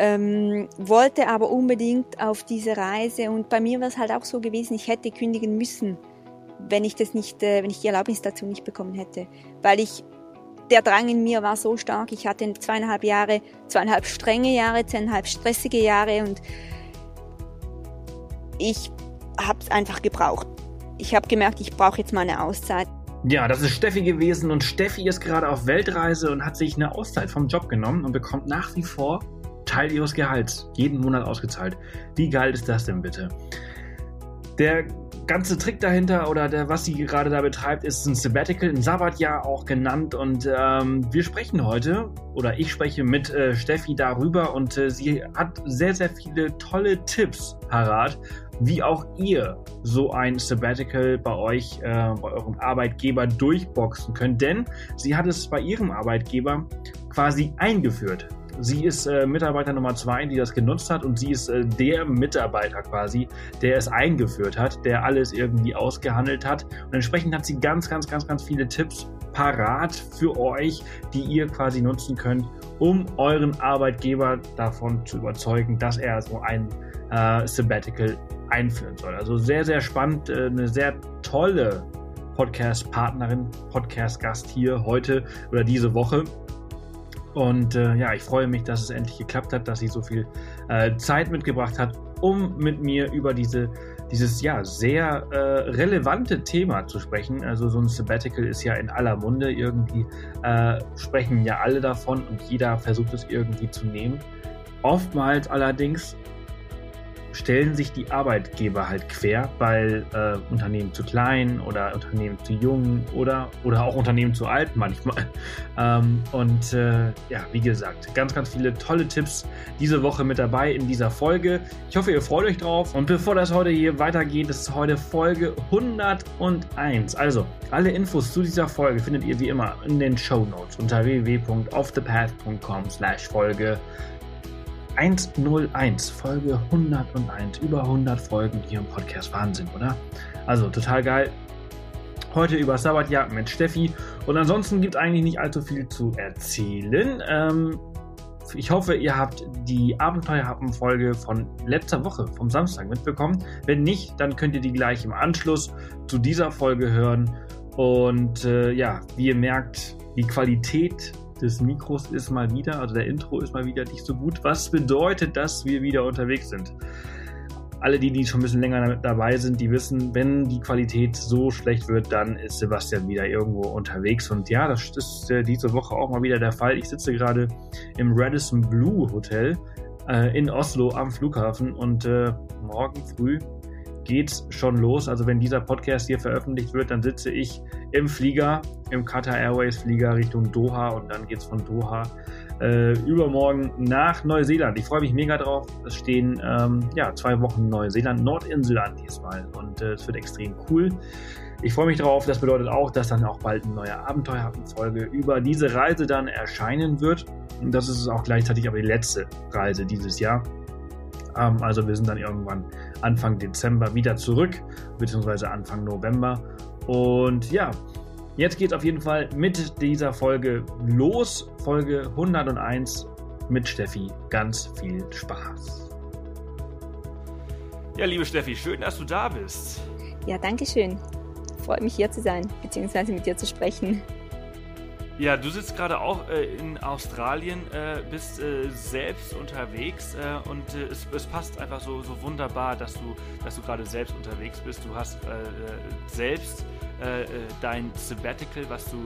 ähm, wollte aber unbedingt auf diese Reise und bei mir war es halt auch so gewesen, ich hätte kündigen müssen, wenn ich das nicht, äh, wenn ich die Erlaubnis dazu nicht bekommen hätte, weil ich der Drang in mir war so stark. Ich hatte zweieinhalb Jahre, zweieinhalb strenge Jahre, zweieinhalb stressige Jahre und ich habe es einfach gebraucht. Ich habe gemerkt, ich brauche jetzt mal eine Auszeit. Ja, das ist Steffi gewesen und Steffi ist gerade auf Weltreise und hat sich eine Auszeit vom Job genommen und bekommt nach wie vor Teil ihres Gehalts jeden Monat ausgezahlt. Wie geil ist das denn bitte? Der ganze Trick dahinter oder der, was sie gerade da betreibt, ist ein Sabbatical, ein Sabbatjahr auch genannt. Und ähm, wir sprechen heute, oder ich spreche mit äh, Steffi darüber und äh, sie hat sehr, sehr viele tolle Tipps parat, wie auch ihr so ein Sabbatical bei euch, äh, bei eurem Arbeitgeber durchboxen könnt. Denn sie hat es bei ihrem Arbeitgeber quasi eingeführt. Sie ist äh, Mitarbeiter Nummer zwei, die das genutzt hat und sie ist äh, der Mitarbeiter quasi, der es eingeführt hat, der alles irgendwie ausgehandelt hat. Und entsprechend hat sie ganz, ganz, ganz, ganz viele Tipps parat für euch, die ihr quasi nutzen könnt, um euren Arbeitgeber davon zu überzeugen, dass er so ein äh, Sabbatical einführen soll. Also sehr, sehr spannend, äh, eine sehr tolle Podcast-Partnerin, Podcast-Gast hier heute oder diese Woche. Und äh, ja, ich freue mich, dass es endlich geklappt hat, dass sie so viel äh, Zeit mitgebracht hat, um mit mir über diese, dieses ja sehr äh, relevante Thema zu sprechen. Also so ein Sabbatical ist ja in aller Munde. Irgendwie äh, sprechen ja alle davon und jeder versucht es irgendwie zu nehmen. Oftmals allerdings stellen sich die Arbeitgeber halt quer, weil äh, Unternehmen zu klein oder Unternehmen zu jung oder, oder auch Unternehmen zu alt manchmal. Ähm, und äh, ja, wie gesagt, ganz, ganz viele tolle Tipps diese Woche mit dabei in dieser Folge. Ich hoffe, ihr freut euch drauf. Und bevor das heute hier weitergeht, ist heute Folge 101. Also, alle Infos zu dieser Folge findet ihr wie immer in den Show Notes unter www.offthepath.com slash Folge 101, Folge 101, über 100 Folgen hier im Podcast. Wahnsinn, oder? Also total geil. Heute über Sabbatjagd mit Steffi. Und ansonsten gibt es eigentlich nicht allzu viel zu erzählen. Ähm, ich hoffe, ihr habt die Abenteuerhappen-Folge von letzter Woche, vom Samstag, mitbekommen. Wenn nicht, dann könnt ihr die gleich im Anschluss zu dieser Folge hören. Und äh, ja, wie ihr merkt, die Qualität des Mikros ist mal wieder, also der Intro ist mal wieder nicht so gut. Was bedeutet, dass wir wieder unterwegs sind? Alle, die, die schon ein bisschen länger dabei sind, die wissen, wenn die Qualität so schlecht wird, dann ist Sebastian wieder irgendwo unterwegs. Und ja, das ist äh, diese Woche auch mal wieder der Fall. Ich sitze gerade im Radisson Blue Hotel äh, in Oslo am Flughafen und äh, morgen früh geht's schon los. Also wenn dieser Podcast hier veröffentlicht wird, dann sitze ich im Flieger, im Qatar Airways Flieger Richtung Doha und dann geht's von Doha äh, übermorgen nach Neuseeland. Ich freue mich mega drauf. Es stehen ähm, ja zwei Wochen Neuseeland, Nordinselland diesmal und äh, es wird extrem cool. Ich freue mich drauf. Das bedeutet auch, dass dann auch bald eine neue Abenteuerhappen-Folge über diese Reise dann erscheinen wird. Und das ist auch gleichzeitig aber die letzte Reise dieses Jahr. Ähm, also wir sind dann irgendwann Anfang Dezember wieder zurück, beziehungsweise Anfang November. Und ja, jetzt geht es auf jeden Fall mit dieser Folge los. Folge 101 mit Steffi. Ganz viel Spaß. Ja, liebe Steffi, schön, dass du da bist. Ja, danke schön. Freut mich hier zu sein, beziehungsweise mit dir zu sprechen. Ja, du sitzt gerade auch äh, in Australien, äh, bist äh, selbst unterwegs äh, und äh, es, es, passt einfach so, so wunderbar, dass du, dass du gerade selbst unterwegs bist. Du hast äh, selbst dein Sabbatical, was du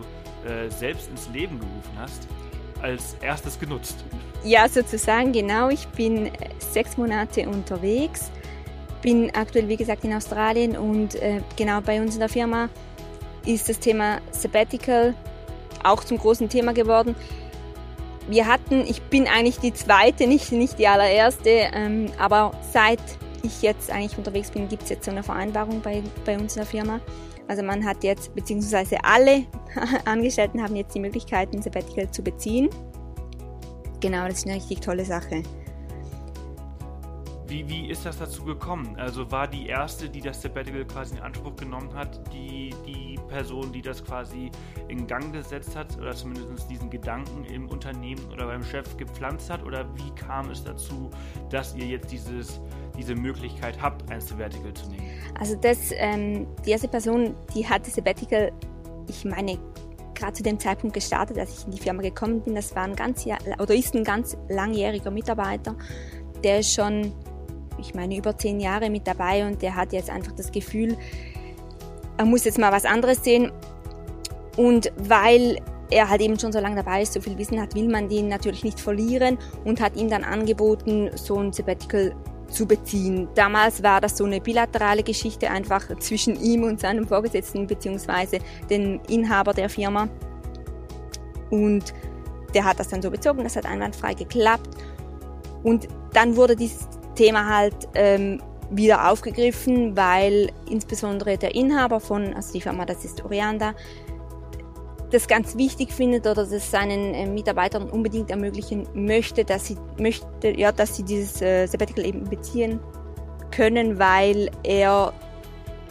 selbst ins Leben gerufen hast, als erstes genutzt. Ja, sozusagen, genau. Ich bin sechs Monate unterwegs, bin aktuell, wie gesagt, in Australien und genau bei uns in der Firma ist das Thema Sabbatical auch zum großen Thema geworden. Wir hatten, ich bin eigentlich die zweite, nicht, nicht die allererste, ähm, aber seit ich jetzt eigentlich unterwegs bin, gibt es jetzt so eine Vereinbarung bei, bei uns in der Firma. Also man hat jetzt, beziehungsweise alle Angestellten haben jetzt die Möglichkeit, ein Sabbatical zu beziehen. Genau, das ist eine richtig tolle Sache. Wie, wie ist das dazu gekommen? Also war die erste, die das Sabbatical quasi in Anspruch genommen hat, die, die Person, die das quasi in Gang gesetzt hat oder zumindest diesen Gedanken im Unternehmen oder beim Chef gepflanzt hat? Oder wie kam es dazu, dass ihr jetzt dieses, diese Möglichkeit habt, ein Sabbatical zu nehmen? Also das, ähm, die erste Person, die hatte Sabbatical, ich meine, gerade zu dem Zeitpunkt gestartet, als ich in die Firma gekommen bin. Das war ein ganz oder ist ein ganz langjähriger Mitarbeiter, der schon ich meine, über zehn Jahre mit dabei und der hat jetzt einfach das Gefühl, er muss jetzt mal was anderes sehen. Und weil er halt eben schon so lange dabei ist, so viel Wissen hat, will man den natürlich nicht verlieren und hat ihm dann angeboten, so ein Sabbatical zu beziehen. Damals war das so eine bilaterale Geschichte einfach zwischen ihm und seinem Vorgesetzten beziehungsweise dem Inhaber der Firma. Und der hat das dann so bezogen, das hat einwandfrei geklappt. Und dann wurde dieses Thema halt ähm, wieder aufgegriffen, weil insbesondere der Inhaber von, also die Firma, das ist Orianda, das ganz wichtig findet oder das seinen äh, Mitarbeitern unbedingt ermöglichen möchte, dass sie möchte, ja, dass sie dieses äh, Sabbatical eben beziehen können, weil er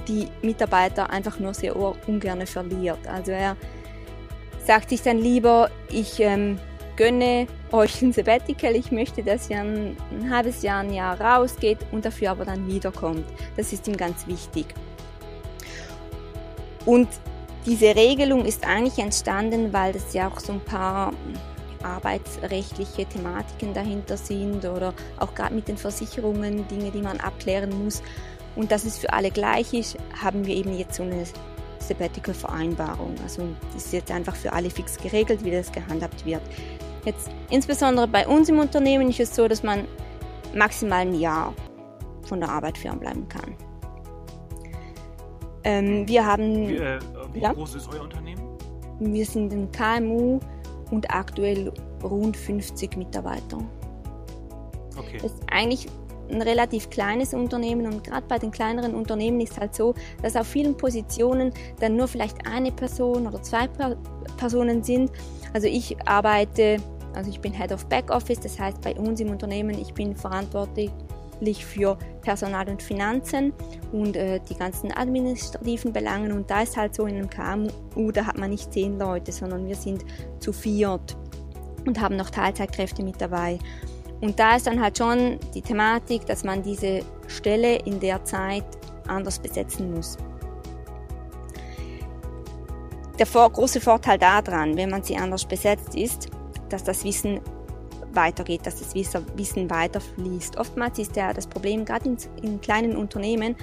die Mitarbeiter einfach nur sehr ungern verliert. Also er sagt sich dann lieber, ich ähm, gönne euch ein Sabbatical. Ich möchte, dass ihr ein, ein halbes Jahr, ein Jahr rausgeht und dafür aber dann wiederkommt. Das ist ihm ganz wichtig. Und diese Regelung ist eigentlich entstanden, weil das ja auch so ein paar arbeitsrechtliche Thematiken dahinter sind oder auch gerade mit den Versicherungen Dinge, die man abklären muss. Und dass es für alle gleich ist, haben wir eben jetzt so eine Sabbatical-Vereinbarung. Also das ist jetzt einfach für alle fix geregelt, wie das gehandhabt wird. Jetzt insbesondere bei uns im Unternehmen ist es so, dass man maximal ein Jahr von der Arbeit fernbleiben kann. Ähm, wir haben. Wie, äh, wie ja? groß ist euer Unternehmen? Wir sind ein KMU und aktuell rund 50 Mitarbeiter. Okay. Das ist eigentlich ein relativ kleines Unternehmen und gerade bei den kleineren Unternehmen ist halt so, dass auf vielen Positionen dann nur vielleicht eine Person oder zwei Personen sind. Also ich arbeite, also ich bin Head of Backoffice, das heißt bei uns im Unternehmen, ich bin verantwortlich für Personal und Finanzen und äh, die ganzen administrativen Belangen. Und da ist halt so in einem KMU, da hat man nicht zehn Leute, sondern wir sind zu viert und haben noch Teilzeitkräfte mit dabei. Und da ist dann halt schon die Thematik, dass man diese Stelle in der Zeit anders besetzen muss. Der vor, große Vorteil daran, wenn man sie anders besetzt, ist, dass das Wissen weitergeht, dass das Wissen weiterfließt. Oftmals ist ja das Problem, gerade in, in kleinen Unternehmen,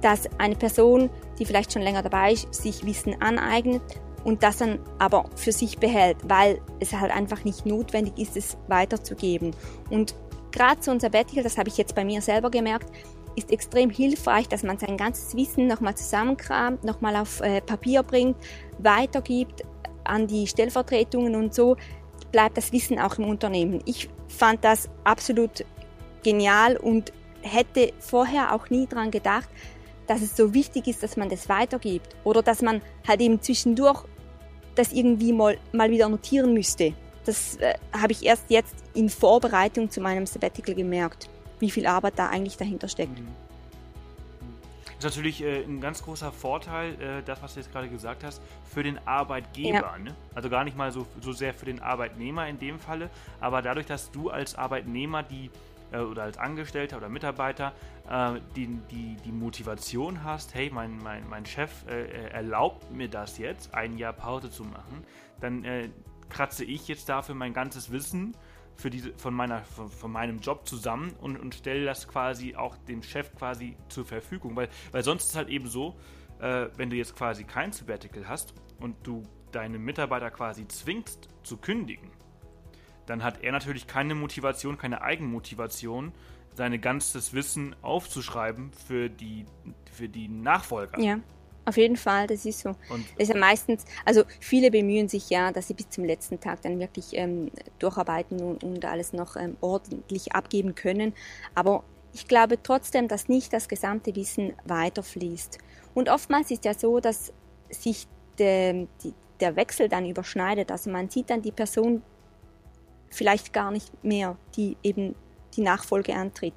dass eine Person, die vielleicht schon länger dabei ist, sich Wissen aneignet und das dann aber für sich behält, weil es halt einfach nicht notwendig ist, es weiterzugeben. Und gerade so ein Sabbatical, das habe ich jetzt bei mir selber gemerkt, ist extrem hilfreich, dass man sein ganzes Wissen nochmal zusammenkramt, nochmal auf äh, Papier bringt, weitergibt an die Stellvertretungen und so bleibt das Wissen auch im Unternehmen. Ich fand das absolut genial und hätte vorher auch nie dran gedacht, dass es so wichtig ist, dass man das weitergibt oder dass man halt eben zwischendurch das irgendwie mal, mal wieder notieren müsste. Das äh, habe ich erst jetzt in Vorbereitung zu meinem Sabbatical gemerkt, wie viel Arbeit da eigentlich dahinter steckt. Mhm. Das ist natürlich äh, ein ganz großer Vorteil, äh, das, was du jetzt gerade gesagt hast, für den Arbeitgeber. Ja. Ne? Also gar nicht mal so, so sehr für den Arbeitnehmer in dem Falle, aber dadurch, dass du als Arbeitnehmer die äh, oder als Angestellter oder Mitarbeiter äh, die, die, die Motivation hast, hey, mein, mein, mein Chef äh, erlaubt mir das jetzt, ein Jahr Pause zu machen, dann kratze ich jetzt dafür mein ganzes Wissen für diese, von, meiner, von, von meinem Job zusammen und, und stelle das quasi auch dem Chef quasi zur Verfügung. Weil, weil sonst ist halt eben so, äh, wenn du jetzt quasi kein Sabbatical hast und du deine Mitarbeiter quasi zwingst zu kündigen, dann hat er natürlich keine Motivation, keine Eigenmotivation, sein ganzes Wissen aufzuschreiben für die, für die Nachfolger. Ja. Auf jeden Fall, das ist so. Und das ist ja meistens, also viele bemühen sich ja, dass sie bis zum letzten Tag dann wirklich ähm, durcharbeiten und, und, alles noch ähm, ordentlich abgeben können. Aber ich glaube trotzdem, dass nicht das gesamte Wissen weiterfließt. Und oftmals ist ja so, dass sich de, die, der Wechsel dann überschneidet. Also man sieht dann die Person vielleicht gar nicht mehr, die eben die Nachfolge antritt.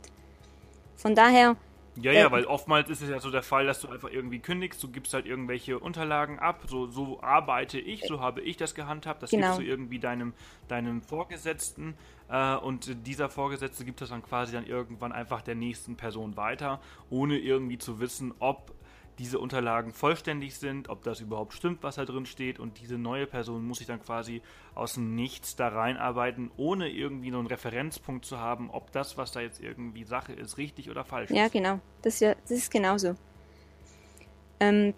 Von daher. Ja, ja, äh, weil oftmals ist es ja so der Fall, dass du einfach irgendwie kündigst, du gibst halt irgendwelche Unterlagen ab, so, so arbeite ich, so habe ich das gehandhabt, das genau. gibst du irgendwie deinem, deinem Vorgesetzten äh, und dieser Vorgesetzte gibt das dann quasi dann irgendwann einfach der nächsten Person weiter, ohne irgendwie zu wissen, ob diese Unterlagen vollständig sind, ob das überhaupt stimmt, was da drin steht und diese neue Person muss sich dann quasi aus dem Nichts da reinarbeiten, ohne irgendwie nur einen Referenzpunkt zu haben, ob das, was da jetzt irgendwie Sache ist, richtig oder falsch ist. Ja, genau. Das ist, ja, das ist genauso. Ähm,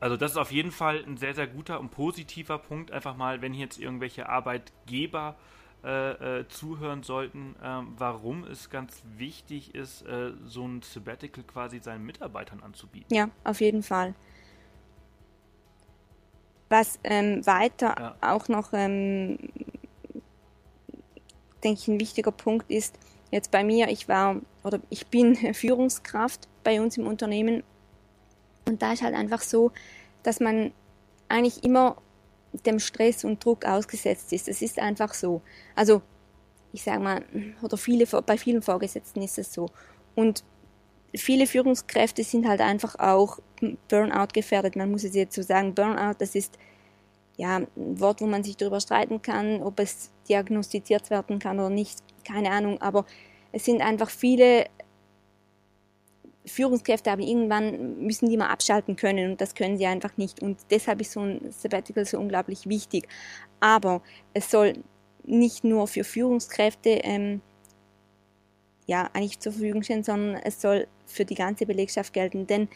also das ist auf jeden Fall ein sehr, sehr guter und positiver Punkt, einfach mal, wenn jetzt irgendwelche Arbeitgeber äh, äh, zuhören sollten, äh, warum es ganz wichtig ist, äh, so ein Sabbatical quasi seinen Mitarbeitern anzubieten. Ja, auf jeden Fall. Was ähm, weiter ja. auch noch, ähm, denke ich, ein wichtiger Punkt ist, jetzt bei mir, ich war oder ich bin Führungskraft bei uns im Unternehmen und da ist halt einfach so, dass man eigentlich immer dem Stress und Druck ausgesetzt ist. Das ist einfach so. Also ich sage mal, oder viele, bei vielen Vorgesetzten ist es so. Und viele Führungskräfte sind halt einfach auch Burnout gefährdet. Man muss es jetzt so sagen. Burnout, das ist ja ein Wort, wo man sich darüber streiten kann, ob es diagnostiziert werden kann oder nicht. Keine Ahnung. Aber es sind einfach viele Führungskräfte, aber irgendwann müssen die mal abschalten können und das können sie einfach nicht. Und deshalb ist so ein Sabbatical so unglaublich wichtig. Aber es soll nicht nur für Führungskräfte ähm, ja, eigentlich zur Verfügung stehen, sondern es soll für die ganze Belegschaft gelten. Denn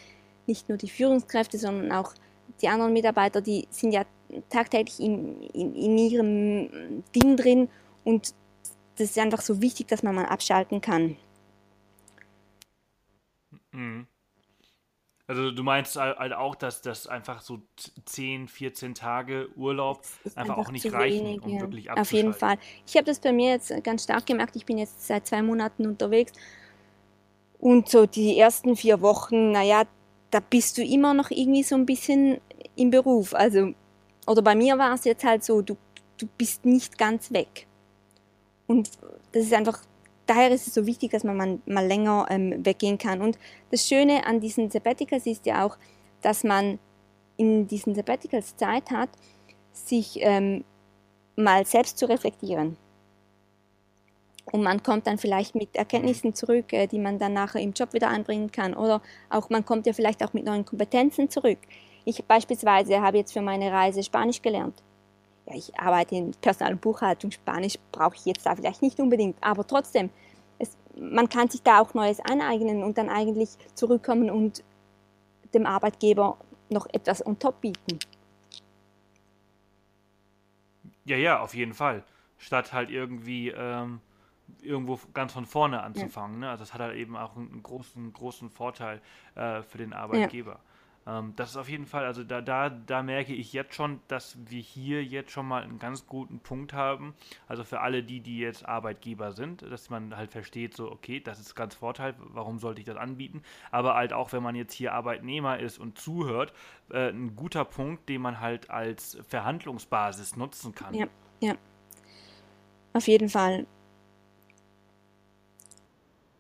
nicht nur die Führungskräfte, sondern auch die anderen Mitarbeiter, die sind ja tagtäglich in, in, in ihrem Ding drin und das ist einfach so wichtig, dass man mal abschalten kann. Mhm. Also du meinst halt auch, dass das einfach so 10, 14 Tage Urlaub einfach, einfach, auch nicht reichen, wenig, um ja. wirklich. Auf jeden Fall. Ich habe das bei mir jetzt ganz stark gemerkt. Ich bin jetzt seit zwei Monaten unterwegs und so die ersten vier Wochen, naja, da bist du immer noch irgendwie so ein bisschen im Beruf. Also, oder bei mir war es jetzt halt so, du, du bist nicht ganz weg. Und das ist einfach daher ist es so wichtig, dass man mal, länger ähm, weggehen kann. Und das Schöne an diesen Sabbaticals ist ja auch, dass man in diesen Sabbaticals Zeit hat, sich ähm, mal selbst zu reflektieren. Und man kommt dann vielleicht mit Erkenntnissen zurück, äh, die man dann nachher im Job wieder einbringen kann. Oder auch man kommt ja vielleicht auch mit neuen Kompetenzen zurück. Ich beispielsweise habe jetzt für meine Reise Spanisch gelernt ja, ich arbeite in Personal- und Buchhaltung, Spanisch brauche ich jetzt da vielleicht nicht unbedingt, aber trotzdem, es, man kann sich da auch Neues aneignen und dann eigentlich zurückkommen und dem Arbeitgeber noch etwas on top bieten. Ja, ja, auf jeden Fall. Statt halt irgendwie ähm, irgendwo ganz von vorne anzufangen. Ja. Ne? Also das hat halt eben auch einen großen, großen Vorteil äh, für den Arbeitgeber. Ja. Ähm, das ist auf jeden Fall, also da, da, da merke ich jetzt schon, dass wir hier jetzt schon mal einen ganz guten Punkt haben. Also für alle die, die jetzt Arbeitgeber sind, dass man halt versteht, so, okay, das ist ganz Vorteil, warum sollte ich das anbieten? Aber halt auch, wenn man jetzt hier Arbeitnehmer ist und zuhört, äh, ein guter Punkt, den man halt als Verhandlungsbasis nutzen kann. Ja, ja. Auf jeden Fall.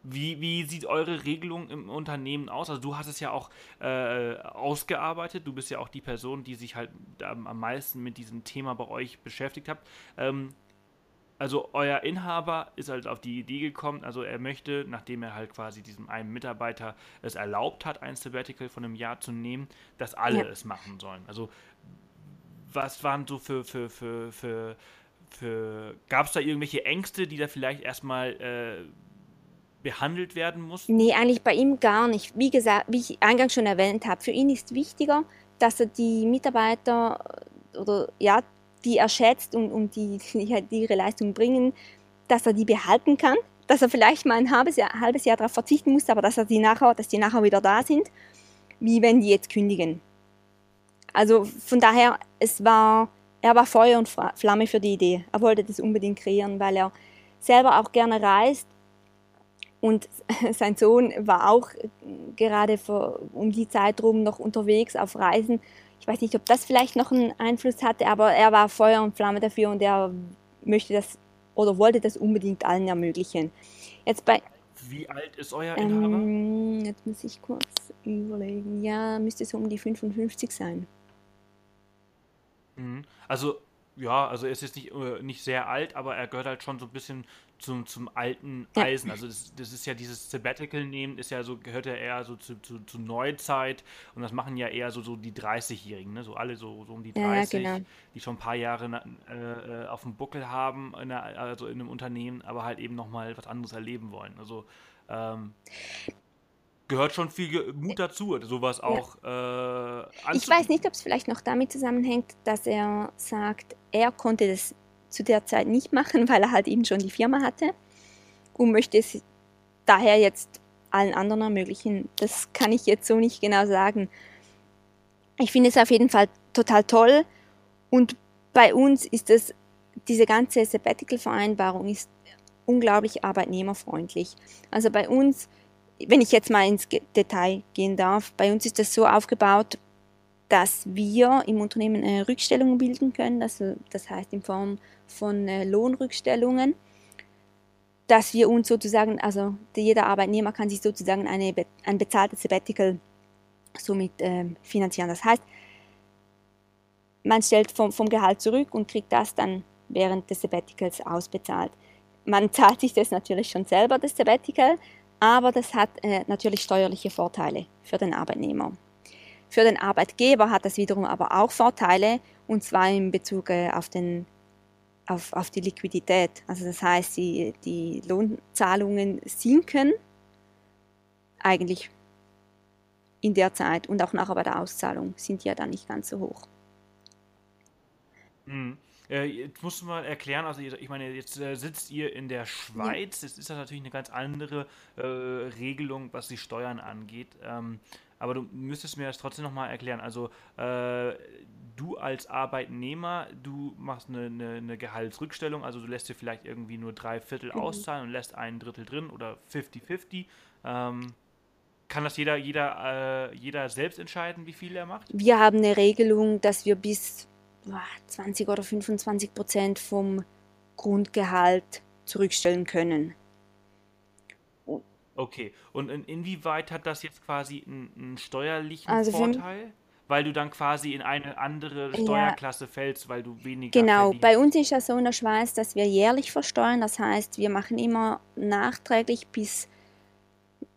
Wie, wie sieht eure Regelung im Unternehmen aus? Also du hast es ja auch äh, ausgearbeitet. Du bist ja auch die Person, die sich halt am, am meisten mit diesem Thema bei euch beschäftigt hat. Ähm, also euer Inhaber ist halt auf die Idee gekommen, also er möchte, nachdem er halt quasi diesem einen Mitarbeiter es erlaubt hat, ein Sabbatical von einem Jahr zu nehmen, dass alle ja. es machen sollen. Also was waren so für, für, für, für, für gab es da irgendwelche Ängste, die da vielleicht erstmal äh, behandelt werden muss? Nee, eigentlich bei ihm gar nicht. Wie gesagt, wie ich eingangs schon erwähnt habe, für ihn ist wichtiger, dass er die Mitarbeiter oder ja, die er schätzt und, und die, die, halt ihre Leistung bringen, dass er die behalten kann, dass er vielleicht mal ein halbes Jahr, halbes Jahr darauf verzichten muss, aber dass er die nachher, dass die nachher wieder da sind, wie wenn die jetzt kündigen. Also von daher, es war, er war Feuer und Flamme für die Idee. Er wollte das unbedingt kreieren, weil er selber auch gerne reist und sein Sohn war auch gerade vor, um die Zeit rum noch unterwegs auf Reisen. Ich weiß nicht, ob das vielleicht noch einen Einfluss hatte, aber er war Feuer und Flamme dafür und er möchte das oder wollte das unbedingt allen ermöglichen. Jetzt bei Wie alt ist euer Inhaber? Ähm, jetzt muss ich kurz überlegen. Ja, müsste so um die 55 sein. Mhm. Also, ja, also er ist jetzt nicht, äh, nicht sehr alt, aber er gehört halt schon so ein bisschen zum, zum alten Ja. Eisen. Also das, das ist ja dieses Sabbatical nehmen, ist ja so, gehört ja eher so zu, zu, zu Neuzeit und das machen ja eher so, so die 30-Jährigen, ne? So alle so, so um die Ja, ja, 30, genau. die schon ein paar Jahre äh, äh, auf dem Buckel haben, in der, also in einem Unternehmen, aber halt eben nochmal was anderes erleben wollen. Also ähm, gehört schon viel Mut dazu, sowas auch äh, Ich weiß nicht, ob es vielleicht noch damit zusammenhängt, dass er sagt, er konnte das zu der Zeit nicht machen, weil er halt eben schon die Firma hatte und möchte es daher jetzt allen anderen ermöglichen. Das kann ich jetzt so nicht genau sagen. Ich finde es auf jeden Fall total toll und bei uns ist es, diese ganze Sabbatical-Vereinbarung ist unglaublich arbeitnehmerfreundlich. Also bei uns, wenn ich jetzt mal ins Detail gehen darf, bei uns ist das so aufgebaut, dass wir im Unternehmen äh, Rückstellungen bilden können, also das heißt in Form von äh, Lohnrückstellungen, dass wir uns sozusagen, also jeder Arbeitnehmer kann sich sozusagen eine, ein bezahltes Sabbatical somit ähm, finanzieren. Das heißt, man stellt vom, vom Gehalt zurück und kriegt das dann während des Sabbaticals ausbezahlt. Man zahlt sich das natürlich schon selber, das Sabbatical, aber das hat äh, natürlich steuerliche Vorteile für den Arbeitnehmer. Für den Arbeitgeber hat das wiederum aber auch Vorteile, und zwar in Bezug äh, auf, den, auf, auf die Liquidität. Also das heißt, die, die Lohnzahlungen sinken eigentlich in der Zeit und auch nachher bei der Auszahlung sind die ja dann nicht ganz so hoch. Mhm. Äh, jetzt musst du mal erklären, also ich meine, jetzt äh, sitzt ihr in der Schweiz, jetzt ist das natürlich eine ganz andere äh, Regelung, was die Steuern angeht. Ähm, aber du müsstest mir das trotzdem nochmal erklären. Also äh, du als Arbeitnehmer, du machst eine, eine, eine Gehaltsrückstellung, also du lässt dir vielleicht irgendwie nur drei Viertel Mhm. auszahlen und lässt ein Drittel drin oder 50-50. Ähm, kann das jeder, jeder, äh, jeder selbst entscheiden, wie viel er macht? Wir haben eine Regelung, dass wir bis boah, 20 oder 25 Prozent vom Grundgehalt zurückstellen können. Okay, und in, inwieweit hat das jetzt quasi einen, einen steuerlichen Also Vorteil? Weil du dann quasi in eine andere Ja. Steuerklasse fällst, weil du weniger Genau, verdienst. bei uns ist das so in der Schweiz, dass wir jährlich versteuern. Das heißt, wir machen immer nachträglich bis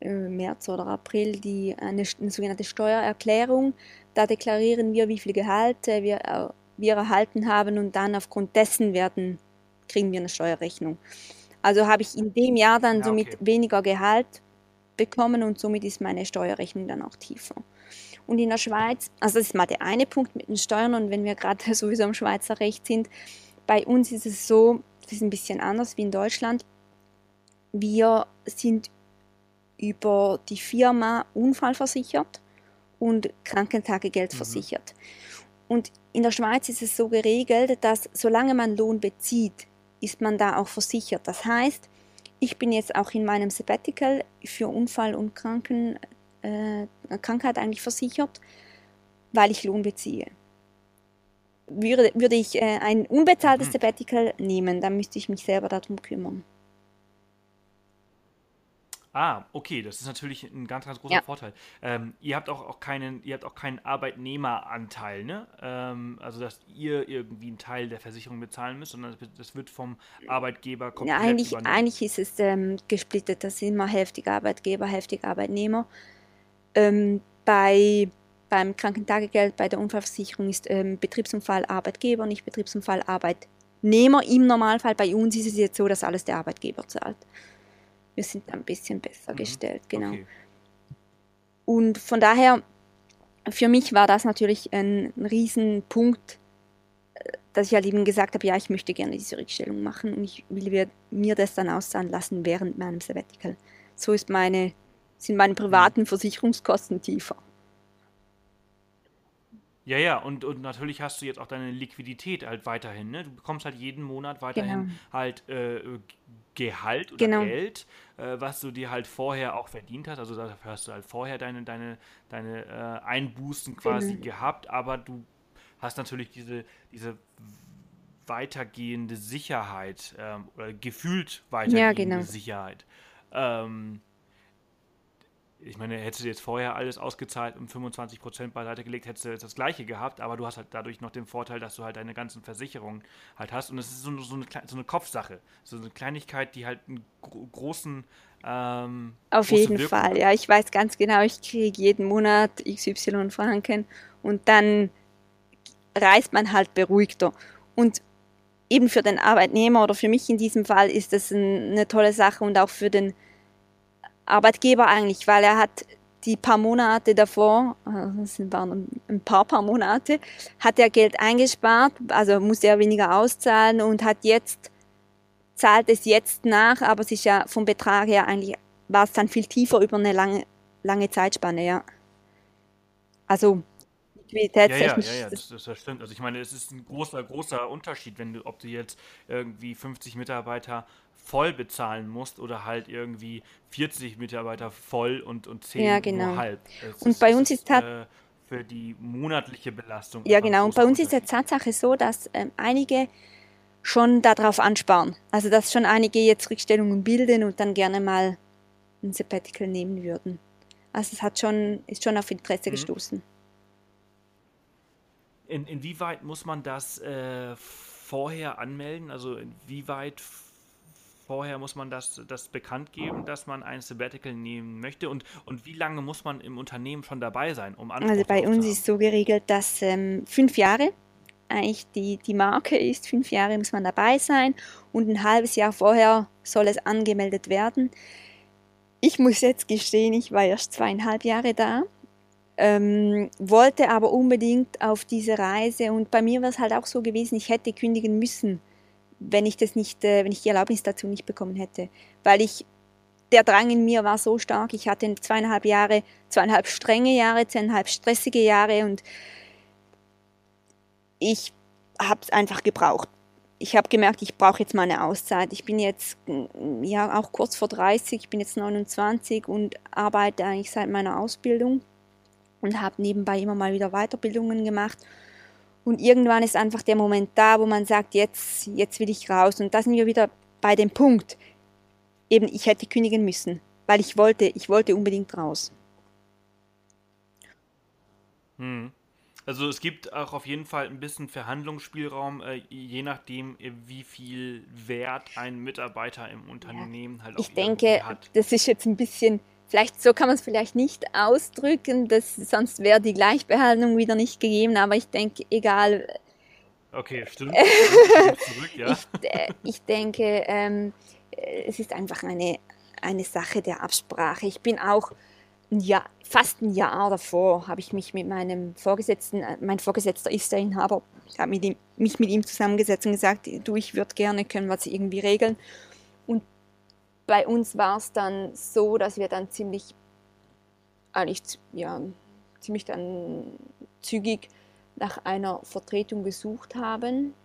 äh, März oder April die, eine, eine sogenannte Steuererklärung. Da deklarieren wir, wie viel Gehalt äh, wir, äh, wir erhalten haben und dann aufgrund dessen werden, kriegen wir eine Steuerrechnung. Also habe ich in dem Jahr dann Ja, somit okay. weniger Gehalt bekommen und somit ist meine Steuerrechnung dann auch tiefer. Und in der Schweiz, also das ist mal der eine Punkt mit den Steuern und wenn wir gerade sowieso am Schweizer Recht sind, bei uns ist es so, das ist ein bisschen anders wie in Deutschland. Wir sind über die Firma unfallversichert und Krankentagegeld Mhm. versichert. Und in der Schweiz ist es so geregelt, dass solange man Lohn bezieht, ist man da auch versichert. Das heißt, ich bin jetzt auch in meinem Sabbatical für Unfall und Kranken, äh, Krankheit eigentlich versichert, weil ich Lohn beziehe. Würde, würde ich äh, ein unbezahltes Mhm. Sabbatical nehmen, dann müsste ich mich selber darum kümmern. Ah, okay, das ist natürlich ein ganz, ganz großer Ja. Vorteil. Ähm, ihr habt auch, auch keinen, ihr habt auch keinen Arbeitnehmeranteil, ne? Ähm, also dass ihr irgendwie einen Teil der Versicherung bezahlen müsst, sondern das wird- vom Arbeitgeber Ja, komplett eigentlich, übernommen. eigentlich ist es ähm, gesplittet. Das sind immer hälftig Arbeitgeber, hälftig Arbeitnehmer. Ähm, bei, beim Krankentagegeld, bei der Unfallversicherung ist ähm, Betriebsunfall Arbeitgeber, nicht Betriebsunfall Arbeitnehmer. Im Normalfall bei uns ist es jetzt so, dass alles der Arbeitgeber zahlt. Wir sind ein bisschen besser Mhm. gestellt, genau. Okay. Und von daher, für mich war das natürlich ein, Riesenpunkt, äh, dass ich halt eben gesagt habe, ja, ich möchte gerne diese Rückstellung machen und ich will mir- mir das dann auszahlen lassen während meinem Sabbatical. So ist meine, sind meine privaten Versicherungskosten tiefer. Ja, ja, und, und natürlich hast du jetzt auch deine Liquidität halt weiterhin, ne? Du bekommst halt jeden Monat weiterhin Genau. halt äh, Gehalt oder Genau. Geld, äh, was du dir halt vorher auch verdient hast. Also dafür hast du halt vorher deine, deine, deine äh, Einbußen quasi Genau. gehabt, aber du hast natürlich diese, diese weitergehende Sicherheit ähm, oder gefühlt weitergehende genau. Sicherheit. ähm, ich meine, hättest du jetzt vorher alles ausgezahlt und 25% beiseite gelegt, hättest du jetzt das gleiche gehabt, aber du hast halt dadurch noch den Vorteil, dass du halt deine ganzen Versicherungen halt hast und es ist so, so, eine, so eine Kopfsache, so eine Kleinigkeit, die halt einen großen ähm, Auf jeden Wirkung Fall, ja. Ich weiß ganz genau, ich kriege jeden Monat XY Franken und dann reist man halt beruhigter. Und eben für den Arbeitnehmer oder für mich in diesem Fall ist das eine tolle Sache und auch für den Arbeitgeber eigentlich, weil er hat die paar Monate davor, äh, das waren ein paar paar Monate, hat er Geld eingespart, also musste er weniger auszahlen und hat jetzt, zahlt es jetzt nach, aber es ist ja vom Betrag her eigentlich, war es dann viel tiefer über eine lange, lange Zeitspanne, ja. Also. Ja, ja, ja, ja das, das, stimmt. Also ich meine, es ist ein großer, großer Unterschied, wenn du, ob du jetzt irgendwie 50 Mitarbeiter voll bezahlen musst oder halt irgendwie 40 Mitarbeiter voll und, und 10 ja, genau. nur halb. Es und ist, bei uns ist, äh, für die monatliche Belastung. Ja, genau. Und bei uns ist der Tatsache so, dass ähm, einige schon darauf ansparen. Also dass schon einige jetzt Rückstellungen bilden und dann gerne mal ein Sabbatical nehmen würden. Also es hat schon, ist schon auf Interesse mhm. gestoßen. In, inwieweit muss man das äh, vorher anmelden? Also inwieweit vorher muss man das, das bekannt geben, dass man ein Sabbatical nehmen möchte? Und, und wie lange muss man im Unternehmen schon dabei sein, um Anspruch Also bei uns ist so geregelt, dass ähm, fünf Jahre eigentlich die, die Marke ist, fünf Jahre muss man dabei sein und ein halbes Jahr vorher soll es angemeldet werden. Ich muss jetzt gestehen, ich war erst zweieinhalb Jahre da, ähm, wollte aber unbedingt auf diese Reise und bei mir war es halt auch so gewesen, ich hätte kündigen müssen wenn ich das nicht, äh, wenn ich die Erlaubnis dazu nicht bekommen hätte. Weil ich, der Drang in mir war so stark. Ich hatte zweieinhalb Jahre, zweieinhalb strenge Jahre, zweieinhalb stressige Jahre und ich habe es einfach gebraucht. Ich habe gemerkt, ich brauche jetzt mal eine Auszeit. Ich bin jetzt ja auch kurz vor 30, ich bin jetzt 29 und arbeite eigentlich seit meiner Ausbildung und habe nebenbei immer mal wieder Weiterbildungen gemacht und irgendwann ist einfach der Moment da, wo man sagt, jetzt, jetzt will ich raus. Und da sind wir wieder bei dem Punkt, eben ich hätte kündigen müssen, weil ich wollte, ich wollte unbedingt raus. Hm. Also es gibt auch auf jeden Fall ein bisschen Verhandlungsspielraum, äh, je nachdem, wie viel Wert ein Mitarbeiter im Unternehmen ja. halt auch Ich denke, hat. das ist jetzt ein bisschen Vielleicht so kann man es vielleicht nicht ausdrücken, dass, sonst wäre die Gleichbehandlung wieder nicht gegeben, aber ich denke, egal. Okay, stimmt. zurück, ja. ich, äh, ich denke, ähm, es ist einfach eine, eine Sache der Absprache. Ich bin auch ein Jahr, fast ein Jahr davor, habe ich mich mit meinem Vorgesetzten, äh, mein Vorgesetzter ist der Inhaber, ich habe mich mit ihm zusammengesetzt und gesagt, du, ich würde gerne, können wir es irgendwie regeln bei uns war es dann so, dass wir dann ziemlich, eigentlich, ja, ziemlich dann zügig nach einer Vertretung gesucht haben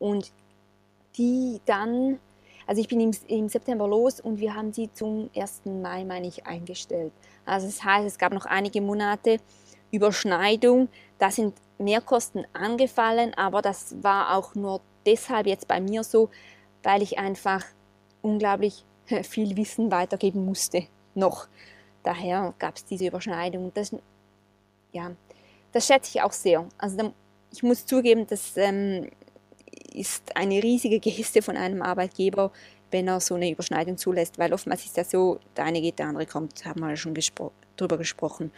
und die dann, also ich bin im, im, September los und wir haben sie zum 1. Mai, meine ich, eingestellt. Also das heißt, es gab noch einige Monate Überschneidung, da sind Mehrkosten angefallen, aber das war auch nur deshalb jetzt bei mir so, weil ich einfach unglaublich viel Wissen weitergeben musste noch. Daher gab es diese Überschneidung. Das, ja, das schätze ich auch sehr. Also ich muss zugeben, das ähm, ist eine riesige Geste von einem Arbeitgeber, wenn er so eine Überschneidung zulässt, weil oftmals ist ja so, der eine geht, der andere kommt, haben wir ja schon gespro drüber gesprochen.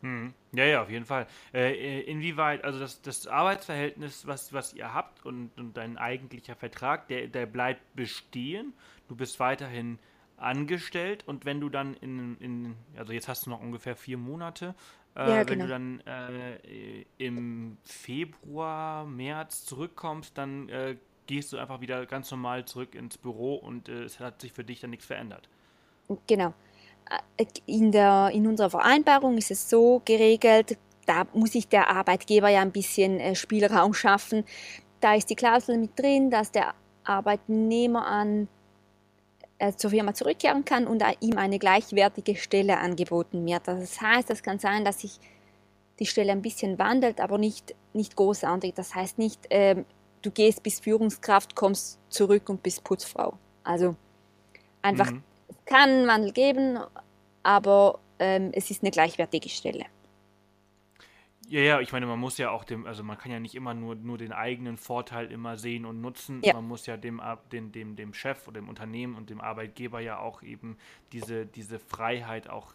Hm. Ja, ja, auf jeden Fall. Äh, äh, inwieweit, also das, das Arbeitsverhältnis, was, was ihr habt und, und dein eigentlicher Vertrag, der, der bleibt bestehen. Du bist weiterhin angestellt und wenn du dann in, in also jetzt hast du noch ungefähr vier Monate, äh, ja, wenn du genau. dann äh, im Februar, März zurückkommst, dann äh, gehst du einfach wieder ganz normal zurück ins Büro und äh, es hat sich für dich dann nichts verändert. Genau. Äh, in, der, in unserer Vereinbarung ist es so geregelt, da muss sich der Arbeitgeber ja ein bisschen äh, Spielraum schaffen. Da ist die Klausel mit drin, dass der Arbeitnehmer an, äh, zur Firma zurückkehren kann und ihm eine gleichwertige Stelle angeboten wird. Das heißt, es kann sein, dass sich die Stelle ein bisschen wandelt, aber nicht, nicht großartig. Das heißt nicht, äh, du gehst bis Führungskraft, kommst zurück und bist Putzfrau. Also Einfach, mhm. Kann einen Wandel geben, aber ähm, es ist eine gleichwertige Stelle. Ja, ja, ich meine, man muss ja auch dem, also man kann ja nicht immer nur, nur den eigenen Vorteil immer sehen und nutzen. Ja. Man muss ja dem, dem, dem, dem Chef oder dem Unternehmen und dem Arbeitgeber ja auch eben diese, diese Freiheit auch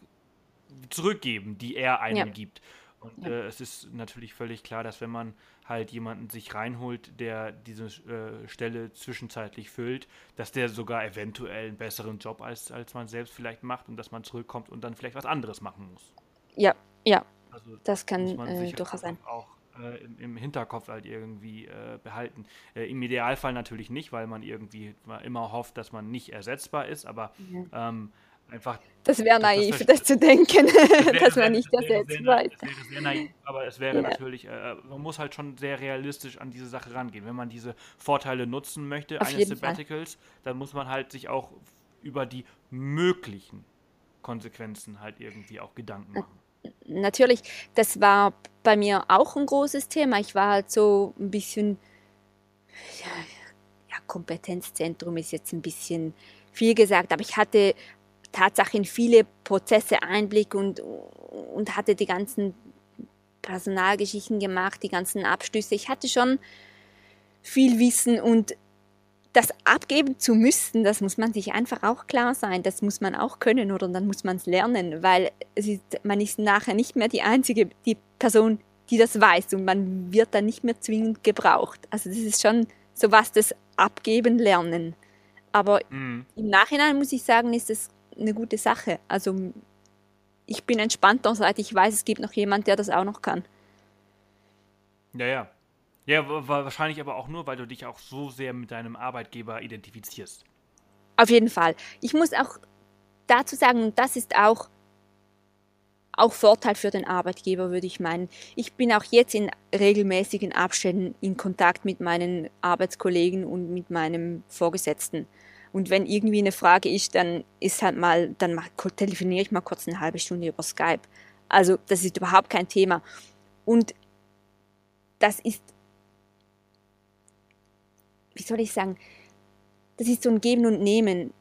zurückgeben, die er einem ja. gibt. Und äh, es ist natürlich völlig klar, dass wenn man halt jemanden sich reinholt, der diese äh, Stelle zwischenzeitlich füllt, dass der sogar eventuell einen besseren Job als, als man selbst vielleicht macht und dass man zurückkommt und dann vielleicht was anderes machen muss. Ja, ja, also das kann äh, durchaus sein. Auch äh, im, im, Hinterkopf halt irgendwie äh, behalten. Äh, Im Idealfall natürlich nicht, weil man irgendwie immer hofft, dass man nicht ersetzbar ist, aber ja. ähm, einfach. Das wäre naiv, das, das, zu denken, das dass man nicht ersetzbar ist. Das wäre sehr naiv, aber es wäre ja. natürlich, äh, man muss halt schon sehr realistisch an diese Sache rangehen. Wenn man diese Vorteile nutzen möchte, Auf eines Sabbaticals, Fall. dann muss man halt sich auch über die möglichen Konsequenzen halt irgendwie auch Gedanken machen natürlich, das war bei mir auch ein großes Thema. Ich war halt so ein bisschen, ja, ja, Kompetenzzentrum ist jetzt ein bisschen viel gesagt, aber ich hatte Tatsache in viele Prozesse Einblick und, und hatte die ganzen Personalgeschichten gemacht, die ganzen Abschlüsse. Ich hatte schon viel Wissen und das abgeben zu müssen, das muss man sich einfach auch klar sein, das muss man auch können oder dann muss man es lernen, weil es ist, man ist nachher nicht mehr die einzige die Person, die das weiß und man wird dann nicht mehr zwingend gebraucht. Also das ist schon so was das Abgeben lernen. Aber mhm. im Nachhinein muss ich sagen, ist das eine gute Sache. Also ich bin entspannter, seit ich weiß, es gibt noch jemand, der das auch noch kann. Ja, ja, ja, wahrscheinlich aber auch nur, weil du dich auch so sehr mit deinem Arbeitgeber identifizierst. Auf jeden Fall. Ich muss auch dazu sagen, das ist auch, auch Vorteil für den Arbeitgeber, würde ich meinen. Ich bin auch jetzt in regelmäßigen Abständen in Kontakt mit meinen Arbeitskollegen und mit meinem Vorgesetzten. Und wenn irgendwie eine Frage ist, dann ist halt mal, dann telefoniere ich mal kurz eine halbe Stunde über Skype. Also das ist überhaupt kein Thema. Und das ist wie soll ich sagen, das ist so ein Geben und Nehmen.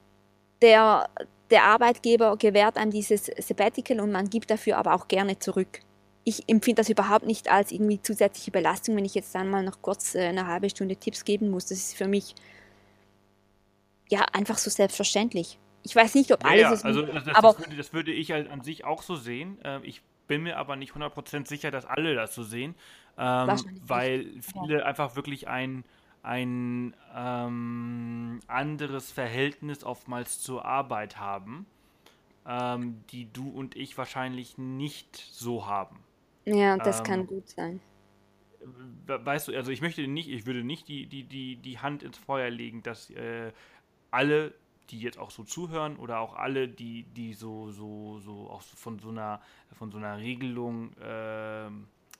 Der, der Arbeitgeber gewährt einem dieses Sabbatical und man gibt dafür aber auch gerne zurück. Ich empfinde das überhaupt nicht als irgendwie zusätzliche Belastung, wenn ich jetzt dann mal noch kurz äh, eine halbe Stunde Tipps geben muss. Das ist für mich ja einfach so selbstverständlich. Ich weiß nicht, ob alles ja, ist. Also das, aber, das, würde, das würde ich halt an sich auch so sehen. Ähm, ich bin mir aber nicht 100% sicher, dass alle das so sehen, ähm, weil viele ja. einfach wirklich ein ein ähm, anderes Verhältnis oftmals zur Arbeit haben, ähm, die du und ich wahrscheinlich nicht so haben. Ja, das ähm, kann gut sein. Weißt du, also ich möchte nicht, ich würde nicht die, die, die, die Hand ins Feuer legen, dass äh, alle, die jetzt auch so zuhören oder auch alle, die, die so, so, so auch von so einer, von so einer Regelung äh,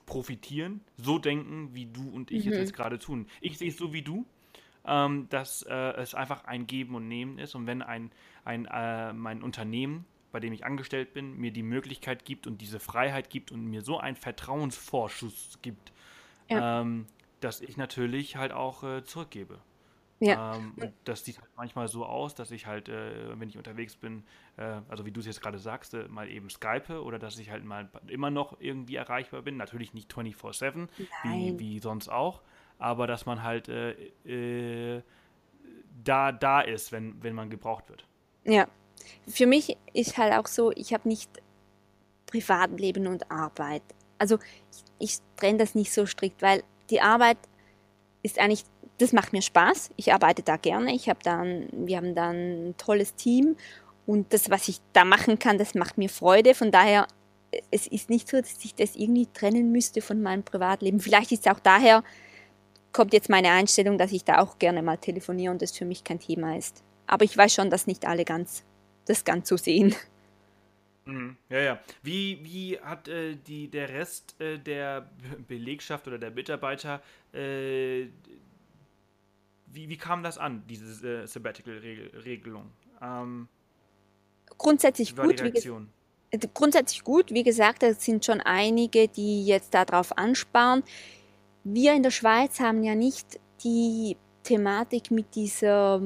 profitieren, so denken, wie du und ich mhm. jetzt gerade tun. Ich sehe es so wie du, ähm, dass äh, es einfach ein Geben und Nehmen ist und wenn ein, ein äh, mein Unternehmen, bei dem ich angestellt bin, mir die Möglichkeit gibt und diese Freiheit gibt und mir so einen Vertrauensvorschuss gibt, ja. ähm, dass ich natürlich halt auch äh, zurückgebe. Ja. Ähm, das sieht halt manchmal so aus, dass ich halt, äh, wenn ich unterwegs bin, äh, also wie du es jetzt gerade sagst, äh, mal eben skype oder dass ich halt mal immer noch irgendwie erreichbar bin. Natürlich nicht 24-7, wie, wie sonst auch, aber dass man halt äh, äh, da, da ist, wenn, wenn man gebraucht wird. Ja, für mich ist halt auch so, ich habe nicht Privatleben und Arbeit. Also ich, ich trenne das nicht so strikt, weil die Arbeit ist eigentlich das macht mir Spaß. Ich arbeite da gerne. Ich habe dann, wir haben da ein tolles Team und das, was ich da machen kann, das macht mir Freude. Von daher, es ist nicht so, dass ich das irgendwie trennen müsste von meinem Privatleben. Vielleicht ist es auch daher, kommt jetzt meine Einstellung, dass ich da auch gerne mal telefoniere und das für mich kein Thema ist. Aber ich weiß schon, dass nicht alle ganz das ganz so sehen. Mhm. Ja, ja. Wie, wie hat äh, die, der Rest äh, der Belegschaft oder der Mitarbeiter äh, wie, wie kam das an, diese äh, Sabbatical-Regelung? Ähm, grundsätzlich gut. Wie grundsätzlich gut. Wie gesagt, es sind schon einige, die jetzt darauf ansparen. Wir in der Schweiz haben ja nicht die Thematik mit dieser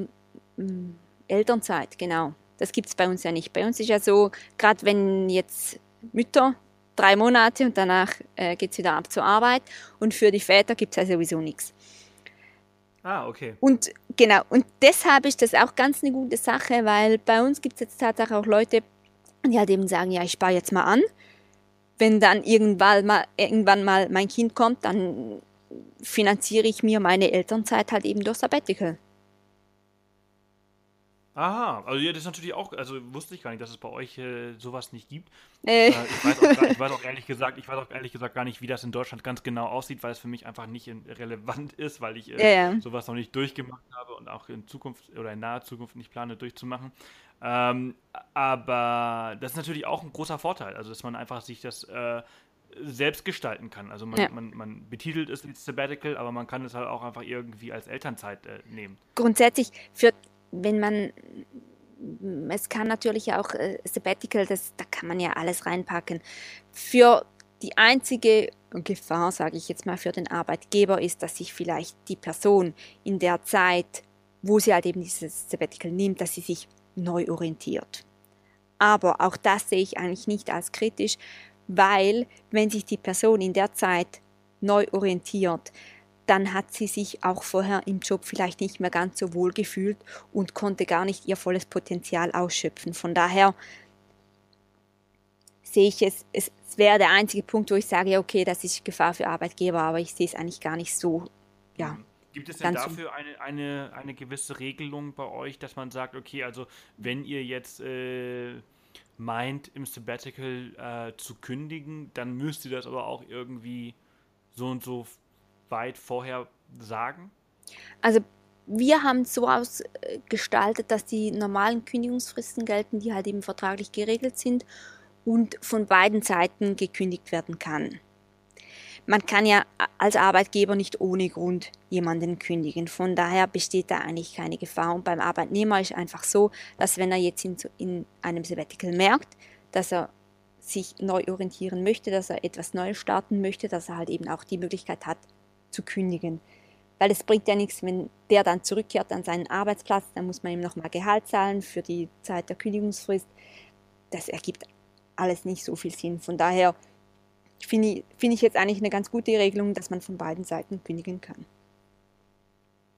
mm, Elternzeit, genau. Das gibt es bei uns ja nicht. Bei uns ist ja so, gerade wenn jetzt Mütter drei Monate und danach äh, geht es wieder ab zur Arbeit und für die Väter gibt es ja sowieso nichts. Ah, okay. Und genau, und deshalb ist das auch ganz eine gute Sache, weil bei uns gibt es jetzt tatsächlich auch Leute, die halt eben sagen, ja, ich spare jetzt mal an. Wenn dann irgendwann mal, irgendwann mal mein Kind kommt, dann finanziere ich mir meine Elternzeit halt eben durch Sabbatical. Aha, also ja, das ist natürlich auch, also wusste ich gar nicht, dass es bei euch äh, sowas nicht gibt. Äh. Äh, ich, weiß auch, ich, weiß auch, ehrlich gesagt, ich weiß auch ehrlich gesagt gar nicht, wie das in Deutschland ganz genau aussieht, weil es für mich einfach nicht relevant ist, weil ich äh, ja, ja. sowas noch nicht durchgemacht habe und auch in Zukunft oder in naher Zukunft nicht plane durchzumachen. Ähm, aber das ist natürlich auch ein großer Vorteil, also dass man einfach sich das äh, selbst gestalten kann. Also man, ja. man, man, betitelt es als Sabbatical, aber man kann es halt auch einfach irgendwie als Elternzeit äh, nehmen. Grundsätzlich für wenn man, es kann natürlich auch äh, Sabbatical, das, da kann man ja alles reinpacken. Für die einzige Gefahr, sage ich jetzt mal, für den Arbeitgeber ist, dass sich vielleicht die Person in der Zeit, wo sie halt eben dieses Sabbatical nimmt, dass sie sich neu orientiert. Aber auch das sehe ich eigentlich nicht als kritisch, weil wenn sich die Person in der Zeit neu orientiert, dann hat sie sich auch vorher im Job vielleicht nicht mehr ganz so wohl gefühlt und konnte gar nicht ihr volles Potenzial ausschöpfen. Von daher sehe ich es, es wäre der einzige Punkt, wo ich sage, okay, das ist Gefahr für Arbeitgeber, aber ich sehe es eigentlich gar nicht so. Ja, mhm. Gibt es denn dafür eine, eine, eine gewisse Regelung bei euch, dass man sagt, okay, also wenn ihr jetzt äh, meint, im Sabbatical äh, zu kündigen, dann müsst ihr das aber auch irgendwie so und so weit vorher sagen? Also wir haben es so ausgestaltet, dass die normalen Kündigungsfristen gelten, die halt eben vertraglich geregelt sind und von beiden Seiten gekündigt werden kann. Man kann ja als Arbeitgeber nicht ohne Grund jemanden kündigen. Von daher besteht da eigentlich keine Gefahr. Und beim Arbeitnehmer ist einfach so, dass wenn er jetzt in, in einem Sabbatical merkt, dass er sich neu orientieren möchte, dass er etwas Neues starten möchte, dass er halt eben auch die Möglichkeit hat, zu kündigen. Weil es bringt ja nichts, wenn der dann zurückkehrt an seinen Arbeitsplatz, dann muss man ihm nochmal Gehalt zahlen für die Zeit der Kündigungsfrist. Das ergibt alles nicht so viel Sinn. Von daher finde ich, find ich jetzt eigentlich eine ganz gute Regelung, dass man von beiden Seiten kündigen kann.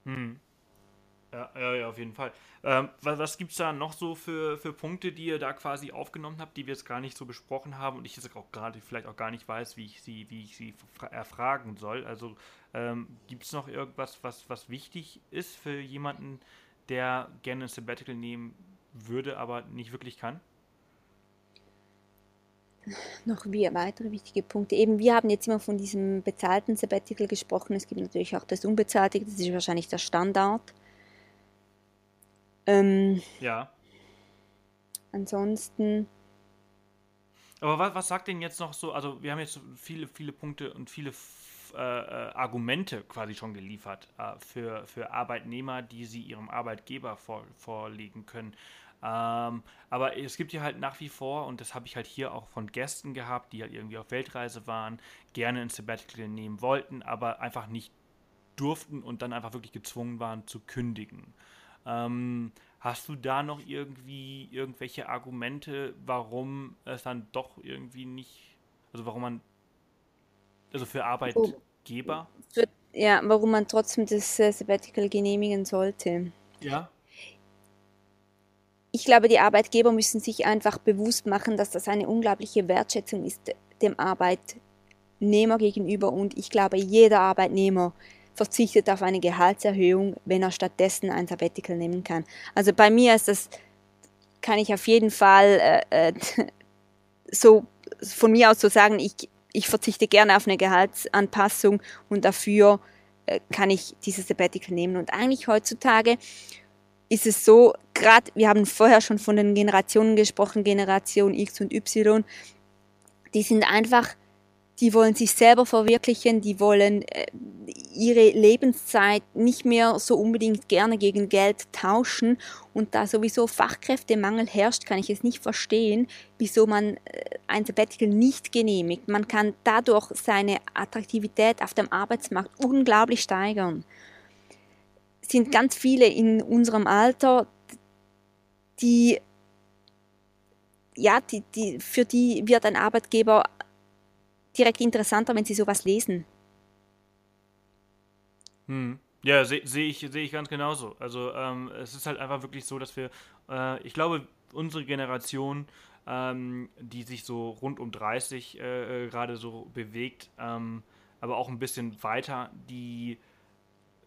Hm. Ja, ja, ja, auf jeden Fall. Ähm, was was gibt es da noch so für, für Punkte, die ihr da quasi aufgenommen habt, die wir jetzt gar nicht so besprochen haben und ich jetzt auch gerade vielleicht auch gar nicht weiß, wie ich sie, wie ich sie erfragen soll? Also ähm, gibt es noch irgendwas, was, was wichtig ist für jemanden, der gerne ein Sabbatical nehmen würde, aber nicht wirklich kann? Noch wie weitere wichtige Punkte. Eben, wir haben jetzt immer von diesem bezahlten Sabbatical gesprochen. Es gibt natürlich auch das unbezahlte, das ist wahrscheinlich der Standard. Ähm, ja. Ansonsten. Aber was, was sagt denn jetzt noch so? Also, wir haben jetzt viele, viele Punkte und viele äh, äh, Argumente quasi schon geliefert äh, für, für Arbeitnehmer, die sie ihrem Arbeitgeber vor, vorlegen können. Ähm, aber es gibt ja halt nach wie vor, und das habe ich halt hier auch von Gästen gehabt, die halt irgendwie auf Weltreise waren, gerne ein Sabbatical nehmen wollten, aber einfach nicht durften und dann einfach wirklich gezwungen waren zu kündigen. Ähm, hast du da noch irgendwie irgendwelche Argumente, warum es dann doch irgendwie nicht, also warum man, also für Arbeitgeber? Für, ja, warum man trotzdem das äh, Sabbatical genehmigen sollte. Ja. Ich glaube, die Arbeitgeber müssen sich einfach bewusst machen, dass das eine unglaubliche Wertschätzung ist dem Arbeitnehmer gegenüber und ich glaube, jeder Arbeitnehmer verzichtet auf eine Gehaltserhöhung, wenn er stattdessen ein Sabbatical nehmen kann. Also bei mir ist das, kann ich auf jeden Fall äh, äh so von mir aus so sagen, ich, ich verzichte gerne auf eine Gehaltsanpassung und dafür äh, kann ich dieses Sabbatical nehmen. Und eigentlich heutzutage ist es so, gerade, wir haben vorher schon von den Generationen gesprochen, Generation X und Y, die sind einfach die wollen sich selber verwirklichen, die wollen äh, ihre Lebenszeit nicht mehr so unbedingt gerne gegen Geld tauschen. Und da sowieso Fachkräftemangel herrscht, kann ich es nicht verstehen, wieso man äh, ein Sabbatical nicht genehmigt. Man kann dadurch seine Attraktivität auf dem Arbeitsmarkt unglaublich steigern. Es sind ganz viele in unserem Alter, die, ja, die, die, für die wird ein Arbeitgeber direkt interessanter, wenn sie sowas lesen. Hm. Ja, sehe seh ich, seh ich ganz genauso. Also ähm, es ist halt einfach wirklich so, dass wir, äh, ich glaube, unsere Generation, ähm, die sich so rund um 30 äh, äh, gerade so bewegt, ähm, aber auch ein bisschen weiter, die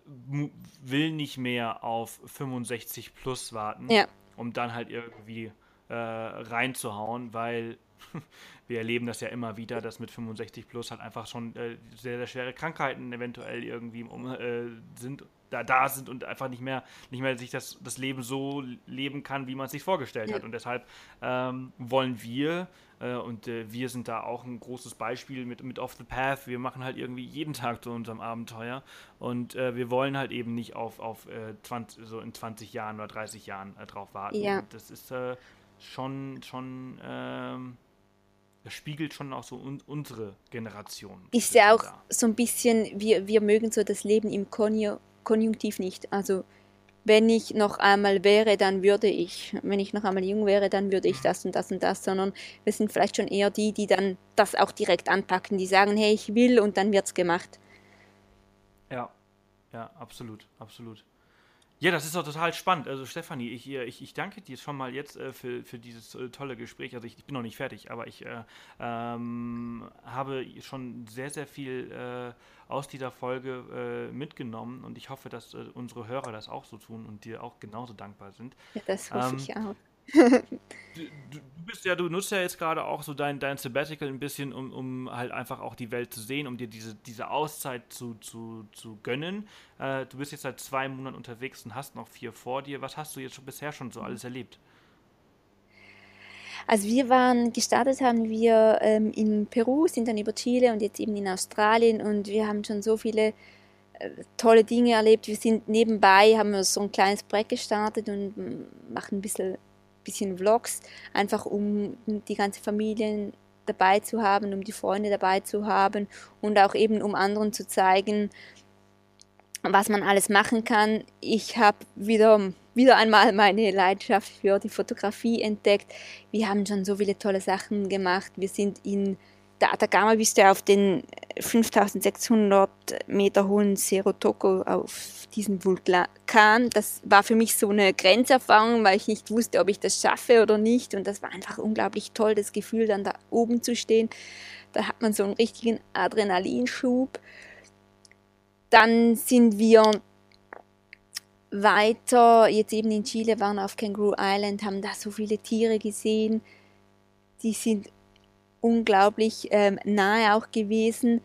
will nicht mehr auf 65 plus warten, ja. um dann halt irgendwie äh, reinzuhauen, weil wir erleben das ja immer wieder, dass mit 65 plus halt einfach schon äh, sehr, sehr schwere Krankheiten eventuell irgendwie um, äh, sind, da, da sind und einfach nicht mehr, nicht mehr sich das, das Leben so leben kann, wie man es sich vorgestellt ja. hat. Und deshalb ähm, wollen wir, äh, und äh, wir sind da auch ein großes Beispiel mit, mit Off the Path, wir machen halt irgendwie jeden Tag zu unserem Abenteuer und äh, wir wollen halt eben nicht auf, auf 20, äh, so in 20 Jahren oder 30 Jahren drauf warten. Ja. Das ist schon, schon ähm, das spiegelt schon auch so un unsere Generation. Ist ja auch da. so ein bisschen, wir, wir mögen so das Leben im Konju Konjunktiv nicht. Also wenn ich noch einmal wäre, dann würde ich, wenn ich noch einmal jung wäre, dann würde ich mhm. das und das und das, sondern wir sind vielleicht schon eher die, die dann das auch direkt anpacken, die sagen, hey, ich will und dann wird es gemacht. Ja, ja, absolut, absolut. Ja, das ist doch total spannend. Also Stefanie, ich, äh, ich, ich danke dir schon mal jetzt äh, für, für dieses äh, tolle Gespräch. Also ich, ich, bin noch nicht fertig, aber ich äh, ähm, habe schon sehr, sehr viel äh, aus dieser Folge äh, mitgenommen und ich hoffe, dass unsere Hörer das auch so tun und dir auch genauso dankbar sind. Ja, das hoffe ähm, ich auch du, bist ja, du nutzt ja jetzt gerade auch so dein, dein Sabbatical ein bisschen, um, um halt einfach auch die Welt zu sehen, um dir diese, diese Auszeit zu, zu, zu gönnen. Äh, du bist jetzt seit zwei Monaten unterwegs und hast noch vier vor dir. Was hast du jetzt schon bisher schon so alles erlebt? Also wir waren, gestartet haben wir ähm, in Peru, sind dann über Chile und jetzt eben in Australien und wir haben schon so viele äh, tolle Dinge erlebt. Wir sind nebenbei, haben wir so ein kleines Projekt gestartet und machen ein bisschen bisschen Vlogs, einfach um die ganze Familie dabei zu haben, um die Freunde dabei zu haben und auch eben um anderen zu zeigen, was man alles machen kann. Ich habe wieder, wieder einmal meine Leidenschaft für die Fotografie entdeckt. Wir haben schon so viele tolle Sachen gemacht. Wir sind in der Atacama bist du auf den 5600 Meter hohen Cerro Toco auf diesem Vulkan. Das war für mich so eine Grenzerfahrung, weil ich nicht wusste, ob ich das schaffe oder nicht. Und das war einfach unglaublich toll, das Gefühl, dann da oben zu stehen. Da hat man so einen richtigen Adrenalinschub. Dann sind wir weiter, jetzt eben in Chile, waren auf Kangaroo Island, haben da so viele Tiere gesehen. Die sind unglaublich ähm, nahe auch gewesen.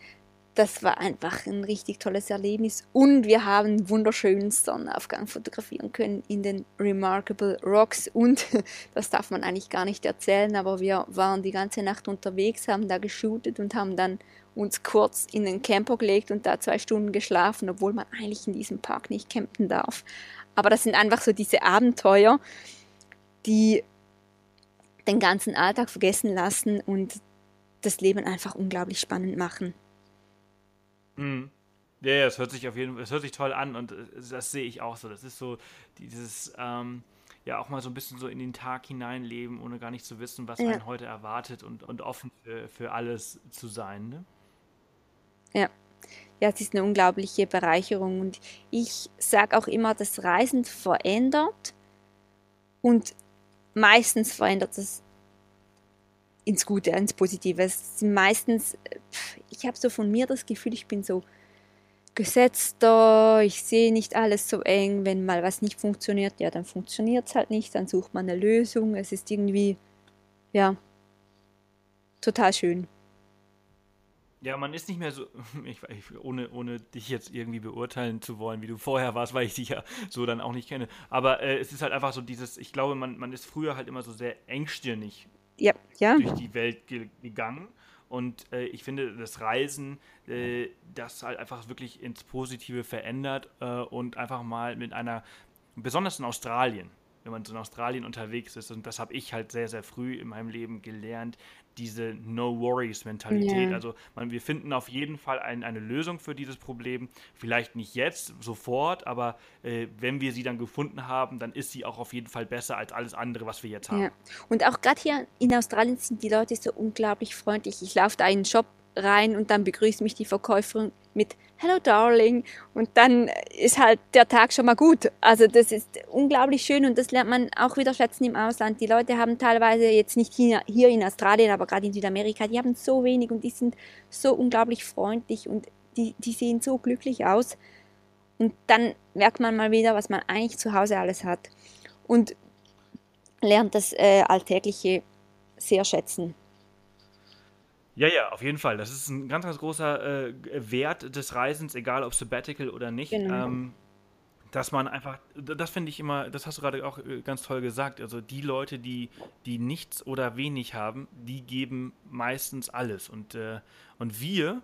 Das war einfach ein richtig tolles Erlebnis und wir haben einen wunderschönen Sonnenaufgang fotografieren können in den Remarkable Rocks und das darf man eigentlich gar nicht erzählen, aber wir waren die ganze Nacht unterwegs, haben da geshootet und haben dann uns kurz in den Camper gelegt und da zwei Stunden geschlafen, obwohl man eigentlich in diesem Park nicht campen darf. Aber das sind einfach so diese Abenteuer, die den ganzen Alltag vergessen lassen und das Leben einfach unglaublich spannend machen. Mhm. Ja, ja, es hört sich auf jeden Fall, es hört sich toll an und äh, das sehe ich auch so. Das ist so dieses, ähm, ja, auch mal so ein bisschen so in den Tag hineinleben, ohne gar nicht zu wissen, was ja. einen heute erwartet und, und offen für, für alles zu sein. Ne? Ja. Ja, es ist eine unglaubliche Bereicherung und ich sage auch immer, das Reisen verändert und meistens verändert es ins Gute, ins Positive. Es sind meistens, ich habe so von mir das Gefühl, ich bin so gesetzter, ich sehe nicht alles so eng. Wenn mal was nicht funktioniert, ja, dann funktioniert es halt nicht, dann sucht man eine Lösung. Es ist irgendwie, ja, total schön. Ja, man ist nicht mehr so, ich, ohne, ohne dich jetzt irgendwie beurteilen zu wollen, wie du vorher warst, weil ich dich ja so dann auch nicht kenne. Aber äh, es ist halt einfach so dieses, ich glaube, man, man ist früher halt immer so sehr engstirnig ja, ja. durch die Welt ge gegangen. Und äh, ich finde, das Reisen, äh, das halt einfach wirklich ins Positive verändert äh, und einfach mal mit einer, besonders in Australien, wenn man so in Australien unterwegs ist. Und das habe ich halt sehr, sehr früh in meinem Leben gelernt, diese No-Worries-Mentalität. Ja. Also man, wir finden auf jeden Fall ein, eine Lösung für dieses Problem. Vielleicht nicht jetzt, sofort, aber äh, wenn wir sie dann gefunden haben, dann ist sie auch auf jeden Fall besser als alles andere, was wir jetzt haben. Ja. Und auch gerade hier in Australien sind die Leute so unglaublich freundlich. Ich laufe da in einen Shop rein und dann begrüßt mich die Verkäuferin mit Hello Darling und dann ist halt der Tag schon mal gut. Also das ist unglaublich schön und das lernt man auch wieder schätzen im Ausland. Die Leute haben teilweise jetzt nicht hier, in Australien, aber gerade in Südamerika, die haben so wenig und die sind so unglaublich freundlich und die, die sehen so glücklich aus. Und dann merkt man mal wieder, was man eigentlich zu Hause alles hat und lernt das äh, Alltägliche sehr schätzen. Ja, ja, auf jeden Fall. Das ist ein ganz, ganz großer äh, Wert des Reisens, egal ob Sabbatical oder nicht. Genau. Ähm, dass man einfach, das finde ich immer, das hast du gerade auch äh, ganz toll gesagt. Also die Leute, die, die nichts oder wenig haben, die geben meistens alles. Und, äh, und wir,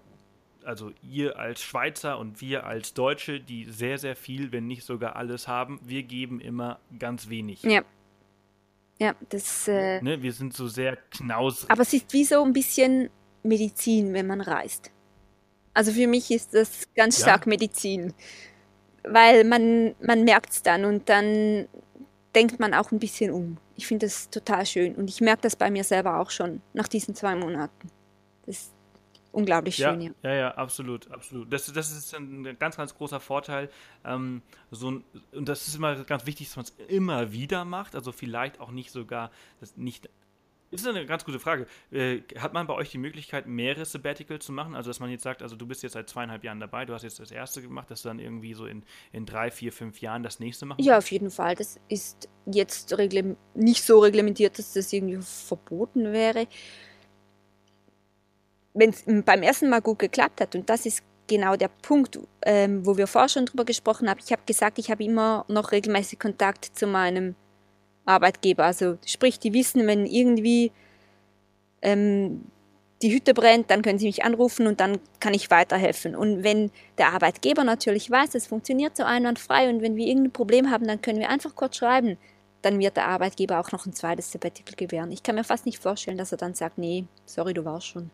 also ihr als Schweizer und wir als Deutsche, die sehr, sehr viel, wenn nicht sogar alles haben, wir geben immer ganz wenig. Ja. Ja, das. Äh, ne, wir sind so sehr knausrig. Aber es ist wie so ein bisschen Medizin, wenn man reist. Also für mich ist das ganz ja. stark Medizin, weil man, man merkt es dann und dann denkt man auch ein bisschen um. Ich finde das total schön und ich merke das bei mir selber auch schon nach diesen zwei Monaten. Das ist unglaublich schön, ja. Ja, ja, absolut, absolut. Das, das ist ein ganz, ganz großer Vorteil. Ähm, so und das ist immer ganz wichtig, dass man es immer wieder macht. Also vielleicht auch nicht sogar, das nicht ist eine ganz gute Frage. Äh, hat man bei euch die Möglichkeit, mehrere Sabbaticals zu machen? Also, dass man jetzt sagt, also du bist jetzt seit zweieinhalb Jahren dabei, du hast jetzt das erste gemacht, dass du dann irgendwie so in, in drei, vier, fünf Jahren das nächste machen Ja, auf jeden Fall. Das ist jetzt nicht so reglementiert, dass das irgendwie verboten wäre. Wenn es beim ersten Mal gut geklappt hat, und das ist genau der Punkt, ähm, wo wir vorher schon drüber gesprochen haben. Ich habe gesagt, ich habe immer noch regelmäßig Kontakt zu meinem Arbeitgeber. Also sprich, die wissen, wenn irgendwie ähm, die Hütte brennt, dann können sie mich anrufen und dann kann ich weiterhelfen. Und wenn der Arbeitgeber natürlich weiß, es funktioniert so einwandfrei und wenn wir irgendein Problem haben, dann können wir einfach kurz schreiben. Dann wird der Arbeitgeber auch noch ein zweites Sabbatical gewähren. Ich kann mir fast nicht vorstellen, dass er dann sagt, nee, sorry, du warst schon.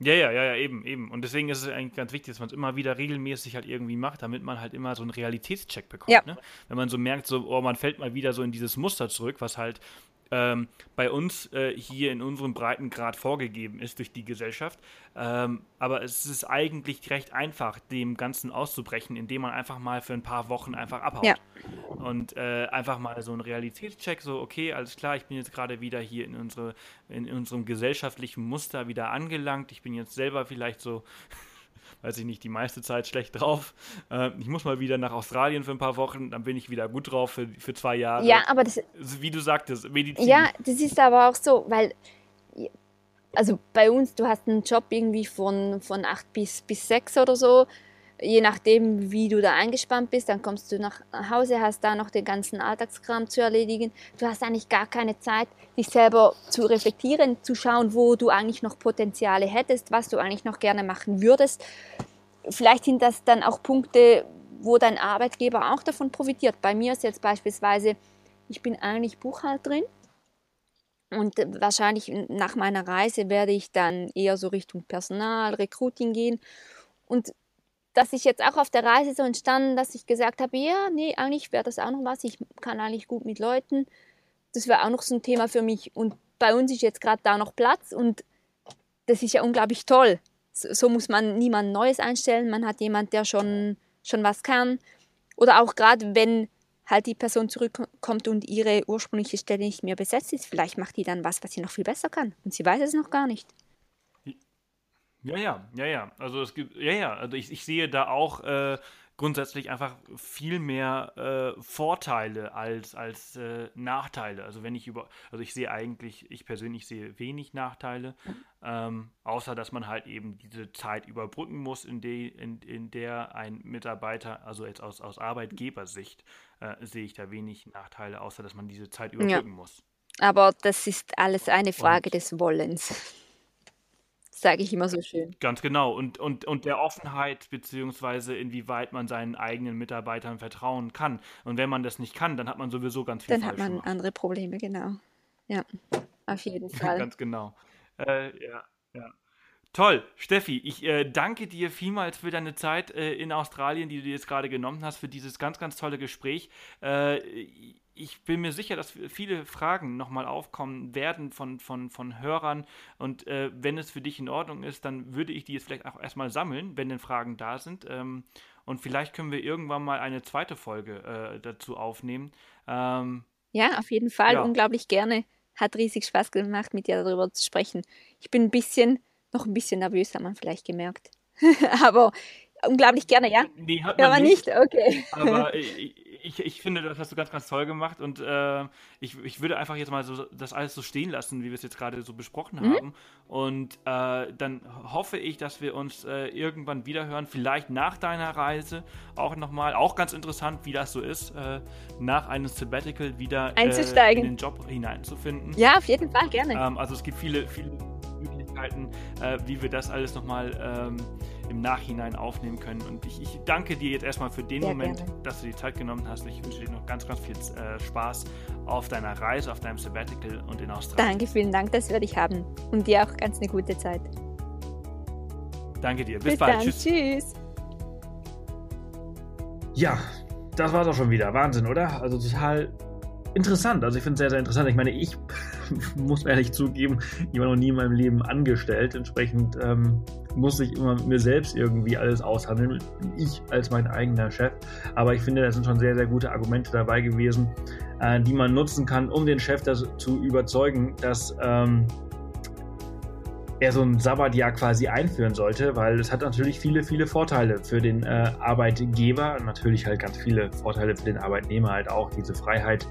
Ja, ja, ja, ja, eben, eben. Und deswegen ist es eigentlich ganz wichtig, dass man es immer wieder regelmäßig halt irgendwie macht, damit man halt immer so einen Realitätscheck bekommt. Ja. Ne? Wenn man so merkt, so, oh, man fällt mal wieder so in dieses Muster zurück, was halt ähm, bei uns äh, hier in unserem Breitengrad vorgegeben ist durch die Gesellschaft. Ähm, aber es ist eigentlich recht einfach, dem Ganzen auszubrechen, indem man einfach mal für ein paar Wochen einfach abhaut. Ja. Und äh, einfach mal so einen Realitätscheck, so, okay, alles klar, ich bin jetzt gerade wieder hier in, unsere, in unserem gesellschaftlichen Muster wieder angelangt. Ich bin jetzt selber vielleicht so weiß ich nicht, die meiste Zeit schlecht drauf. Äh, ich muss mal wieder nach Australien für ein paar Wochen, dann bin ich wieder gut drauf für, für zwei Jahre. Ja, aber das. Wie du sagtest, Medizin. Ja, das ist aber auch so, weil. Also bei uns, du hast einen Job irgendwie von, von acht bis, bis sechs oder so je nachdem, wie du da eingespannt bist, dann kommst du nach Hause, hast da noch den ganzen Alltagskram zu erledigen. Du hast eigentlich gar keine Zeit, dich selber zu reflektieren, zu schauen, wo du eigentlich noch Potenziale hättest, was du eigentlich noch gerne machen würdest. Vielleicht sind das dann auch Punkte, wo dein Arbeitgeber auch davon profitiert. Bei mir ist jetzt beispielsweise, ich bin eigentlich Buchhalterin und wahrscheinlich nach meiner Reise werde ich dann eher so Richtung Personal, Recruiting gehen. Und dass ich jetzt auch auf der Reise so entstanden, dass ich gesagt habe, ja, nee, eigentlich wäre das auch noch was. Ich kann eigentlich gut mit Leuten. Das wäre auch noch so ein Thema für mich. Und bei uns ist jetzt gerade da noch Platz und das ist ja unglaublich toll. So, so muss man niemand Neues einstellen. Man hat jemand, der schon, schon was kann. Oder auch gerade, wenn halt die Person zurückkommt und ihre ursprüngliche Stelle nicht mehr besetzt ist, vielleicht macht die dann was, was sie noch viel besser kann. Und sie weiß es noch gar nicht. Ja, ja, ja, ja. Also es gibt, ja, ja, also ich, ich sehe da auch äh, grundsätzlich einfach viel mehr äh, Vorteile als, als äh, Nachteile. Also wenn ich über, also ich sehe eigentlich, ich persönlich sehe wenig Nachteile, ähm, außer dass man halt eben diese Zeit überbrücken muss, in, de, in, in der ein Mitarbeiter, also jetzt aus, aus Arbeitgebersicht, äh, sehe ich da wenig Nachteile, außer dass man diese Zeit überbrücken ja. muss. Aber das ist alles eine Frage Und, des Wollens sage ich immer so schön. Ganz genau. Und, und, und der Offenheit, beziehungsweise inwieweit man seinen eigenen Mitarbeitern vertrauen kann. Und wenn man das nicht kann, dann hat man sowieso ganz viel Dann hat man gemacht. andere Probleme, genau. Ja, auf jeden Fall. ganz genau. Äh, ja, ja. Toll, Steffi, ich äh, danke dir vielmals für deine Zeit äh, in Australien, die du dir jetzt gerade genommen hast, für dieses ganz, ganz tolle Gespräch. Äh, ich bin mir sicher, dass viele Fragen nochmal aufkommen werden von, von, von Hörern. Und äh, wenn es für dich in Ordnung ist, dann würde ich die jetzt vielleicht auch erstmal sammeln, wenn denn Fragen da sind. Ähm, und vielleicht können wir irgendwann mal eine zweite Folge äh, dazu aufnehmen. Ähm, ja, auf jeden Fall. Ja. Unglaublich gerne. Hat riesig Spaß gemacht, mit dir darüber zu sprechen. Ich bin ein bisschen noch ein bisschen nervös, hat man vielleicht gemerkt. Aber unglaublich gerne, ja? Nee, hat man ja, nicht. nicht. Okay. Aber ich, ich finde, das hast du ganz, ganz toll gemacht und äh, ich, ich würde einfach jetzt mal so das alles so stehen lassen, wie wir es jetzt gerade so besprochen mhm. haben. Und äh, dann hoffe ich, dass wir uns äh, irgendwann wiederhören, vielleicht nach deiner Reise auch nochmal, auch ganz interessant, wie das so ist, äh, nach einem Sabbatical wieder äh, in den Job hineinzufinden. Ja, auf jeden Fall, gerne. Ähm, also es gibt viele, viele Möglichkeiten, äh, wie wir das alles nochmal ähm, im Nachhinein aufnehmen können. Und ich, ich, danke dir jetzt erstmal für den Sehr Moment, gerne. dass du die Zeit genommen hast. Ich wünsche dir noch ganz, ganz viel äh, Spaß auf deiner Reise, auf deinem Sabbatical und in Australien. Danke, vielen Dank, das werde ich haben. Und dir auch ganz eine gute Zeit. Danke dir. Bis, Bis bald. Dann. Tschüss. Tschüss. Ja, das war's auch schon wieder. Wahnsinn, oder? Also total interessant. Also ich finde es sehr, sehr interessant. Ich meine, ich muss ehrlich zugeben, ich war noch nie in meinem Leben angestellt. Entsprechend ähm, muss ich immer mit mir selbst irgendwie alles aushandeln. Ich als mein eigener Chef. Aber ich finde, da sind schon sehr, sehr gute Argumente dabei gewesen, äh, die man nutzen kann, um den Chef das zu überzeugen, dass ähm, er so ein Sabbatjahr quasi einführen sollte, weil es hat natürlich viele, viele Vorteile für den äh, Arbeitgeber, natürlich halt ganz viele Vorteile für den Arbeitnehmer halt auch, diese Freiheit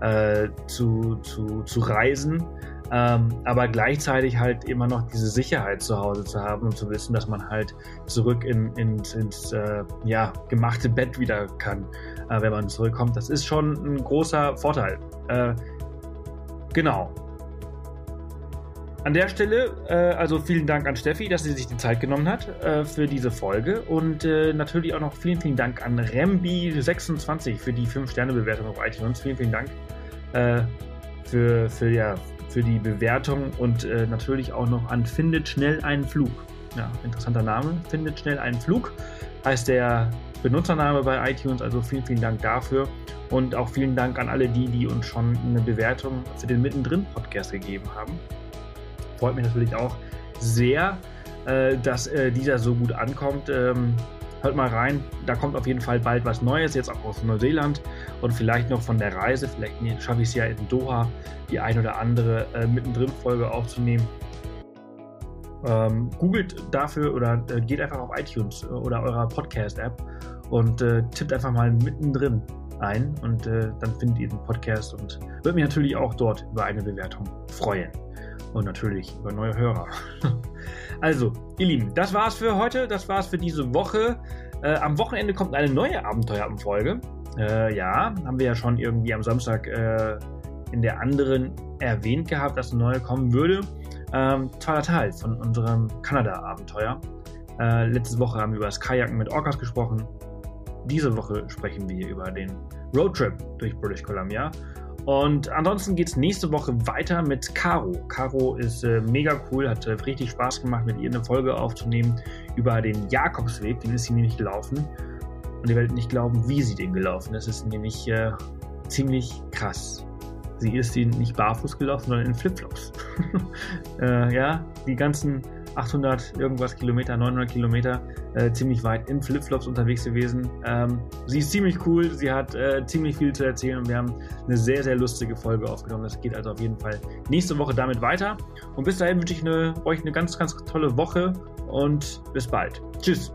äh, zu, zu, zu reisen, ähm, aber gleichzeitig halt immer noch diese Sicherheit zu Hause zu haben und zu wissen, dass man halt zurück in, in, ins äh, ja, gemachte Bett wieder kann, äh, wenn man zurückkommt. Das ist schon ein großer Vorteil. Äh, genau. An der Stelle, äh, also vielen Dank an Steffi, dass sie sich die Zeit genommen hat äh, für diese Folge und äh, natürlich auch noch vielen, vielen Dank an Rembi26 für die 5-Sterne-Bewertung auf iTunes. Vielen, vielen Dank für, für, ja, für die Bewertung und äh, natürlich auch noch an Findet schnell einen Flug. Ja, interessanter Name. Findet schnell einen Flug heißt der Benutzername bei iTunes. Also vielen, vielen Dank dafür. Und auch vielen Dank an alle die, die uns schon eine Bewertung für den Mittendrin-Podcast gegeben haben freut mich natürlich auch sehr, äh, dass äh, dieser so gut ankommt. Ähm, hört mal rein, da kommt auf jeden Fall bald was Neues, jetzt auch aus Neuseeland und vielleicht noch von der Reise. Vielleicht schaffe ich es ja in Doha, die ein oder andere äh, mittendrin Folge aufzunehmen. Ähm, googelt dafür oder äh, geht einfach auf iTunes äh, oder eurer Podcast-App und äh, tippt einfach mal mittendrin ein und äh, dann findet ihr den Podcast und würde mich natürlich auch dort über eine Bewertung freuen und natürlich über neue Hörer. also, ihr Lieben, das war's für heute, das war's für diese Woche. Äh, am Wochenende kommt eine neue Abenteuerfolge. Äh, ja, haben wir ja schon irgendwie am Samstag äh, in der anderen erwähnt gehabt, dass eine neue kommen würde. Ähm, toller Teil von unserem Kanada-Abenteuer. Äh, letzte Woche haben wir über das Kajaken mit Orcas gesprochen. Diese Woche sprechen wir über den Roadtrip durch British Columbia. Und ansonsten geht es nächste Woche weiter mit Caro. Caro ist äh, mega cool, hat äh, richtig Spaß gemacht, mit ihr eine Folge aufzunehmen über den Jakobsweg. Den ist sie nämlich gelaufen. Und ihr werdet nicht glauben, wie sie den gelaufen ist. Das ist nämlich äh, ziemlich krass. Sie ist den nicht barfuß gelaufen, sondern in Flipflops. äh, ja, die ganzen 800 irgendwas Kilometer, 900 Kilometer, äh, ziemlich weit in Flipflops unterwegs gewesen. Ähm, sie ist ziemlich cool, sie hat äh, ziemlich viel zu erzählen und wir haben eine sehr, sehr lustige Folge aufgenommen. Das geht also auf jeden Fall nächste Woche damit weiter. Und bis dahin wünsche ich eine, euch eine ganz, ganz tolle Woche und bis bald. Tschüss.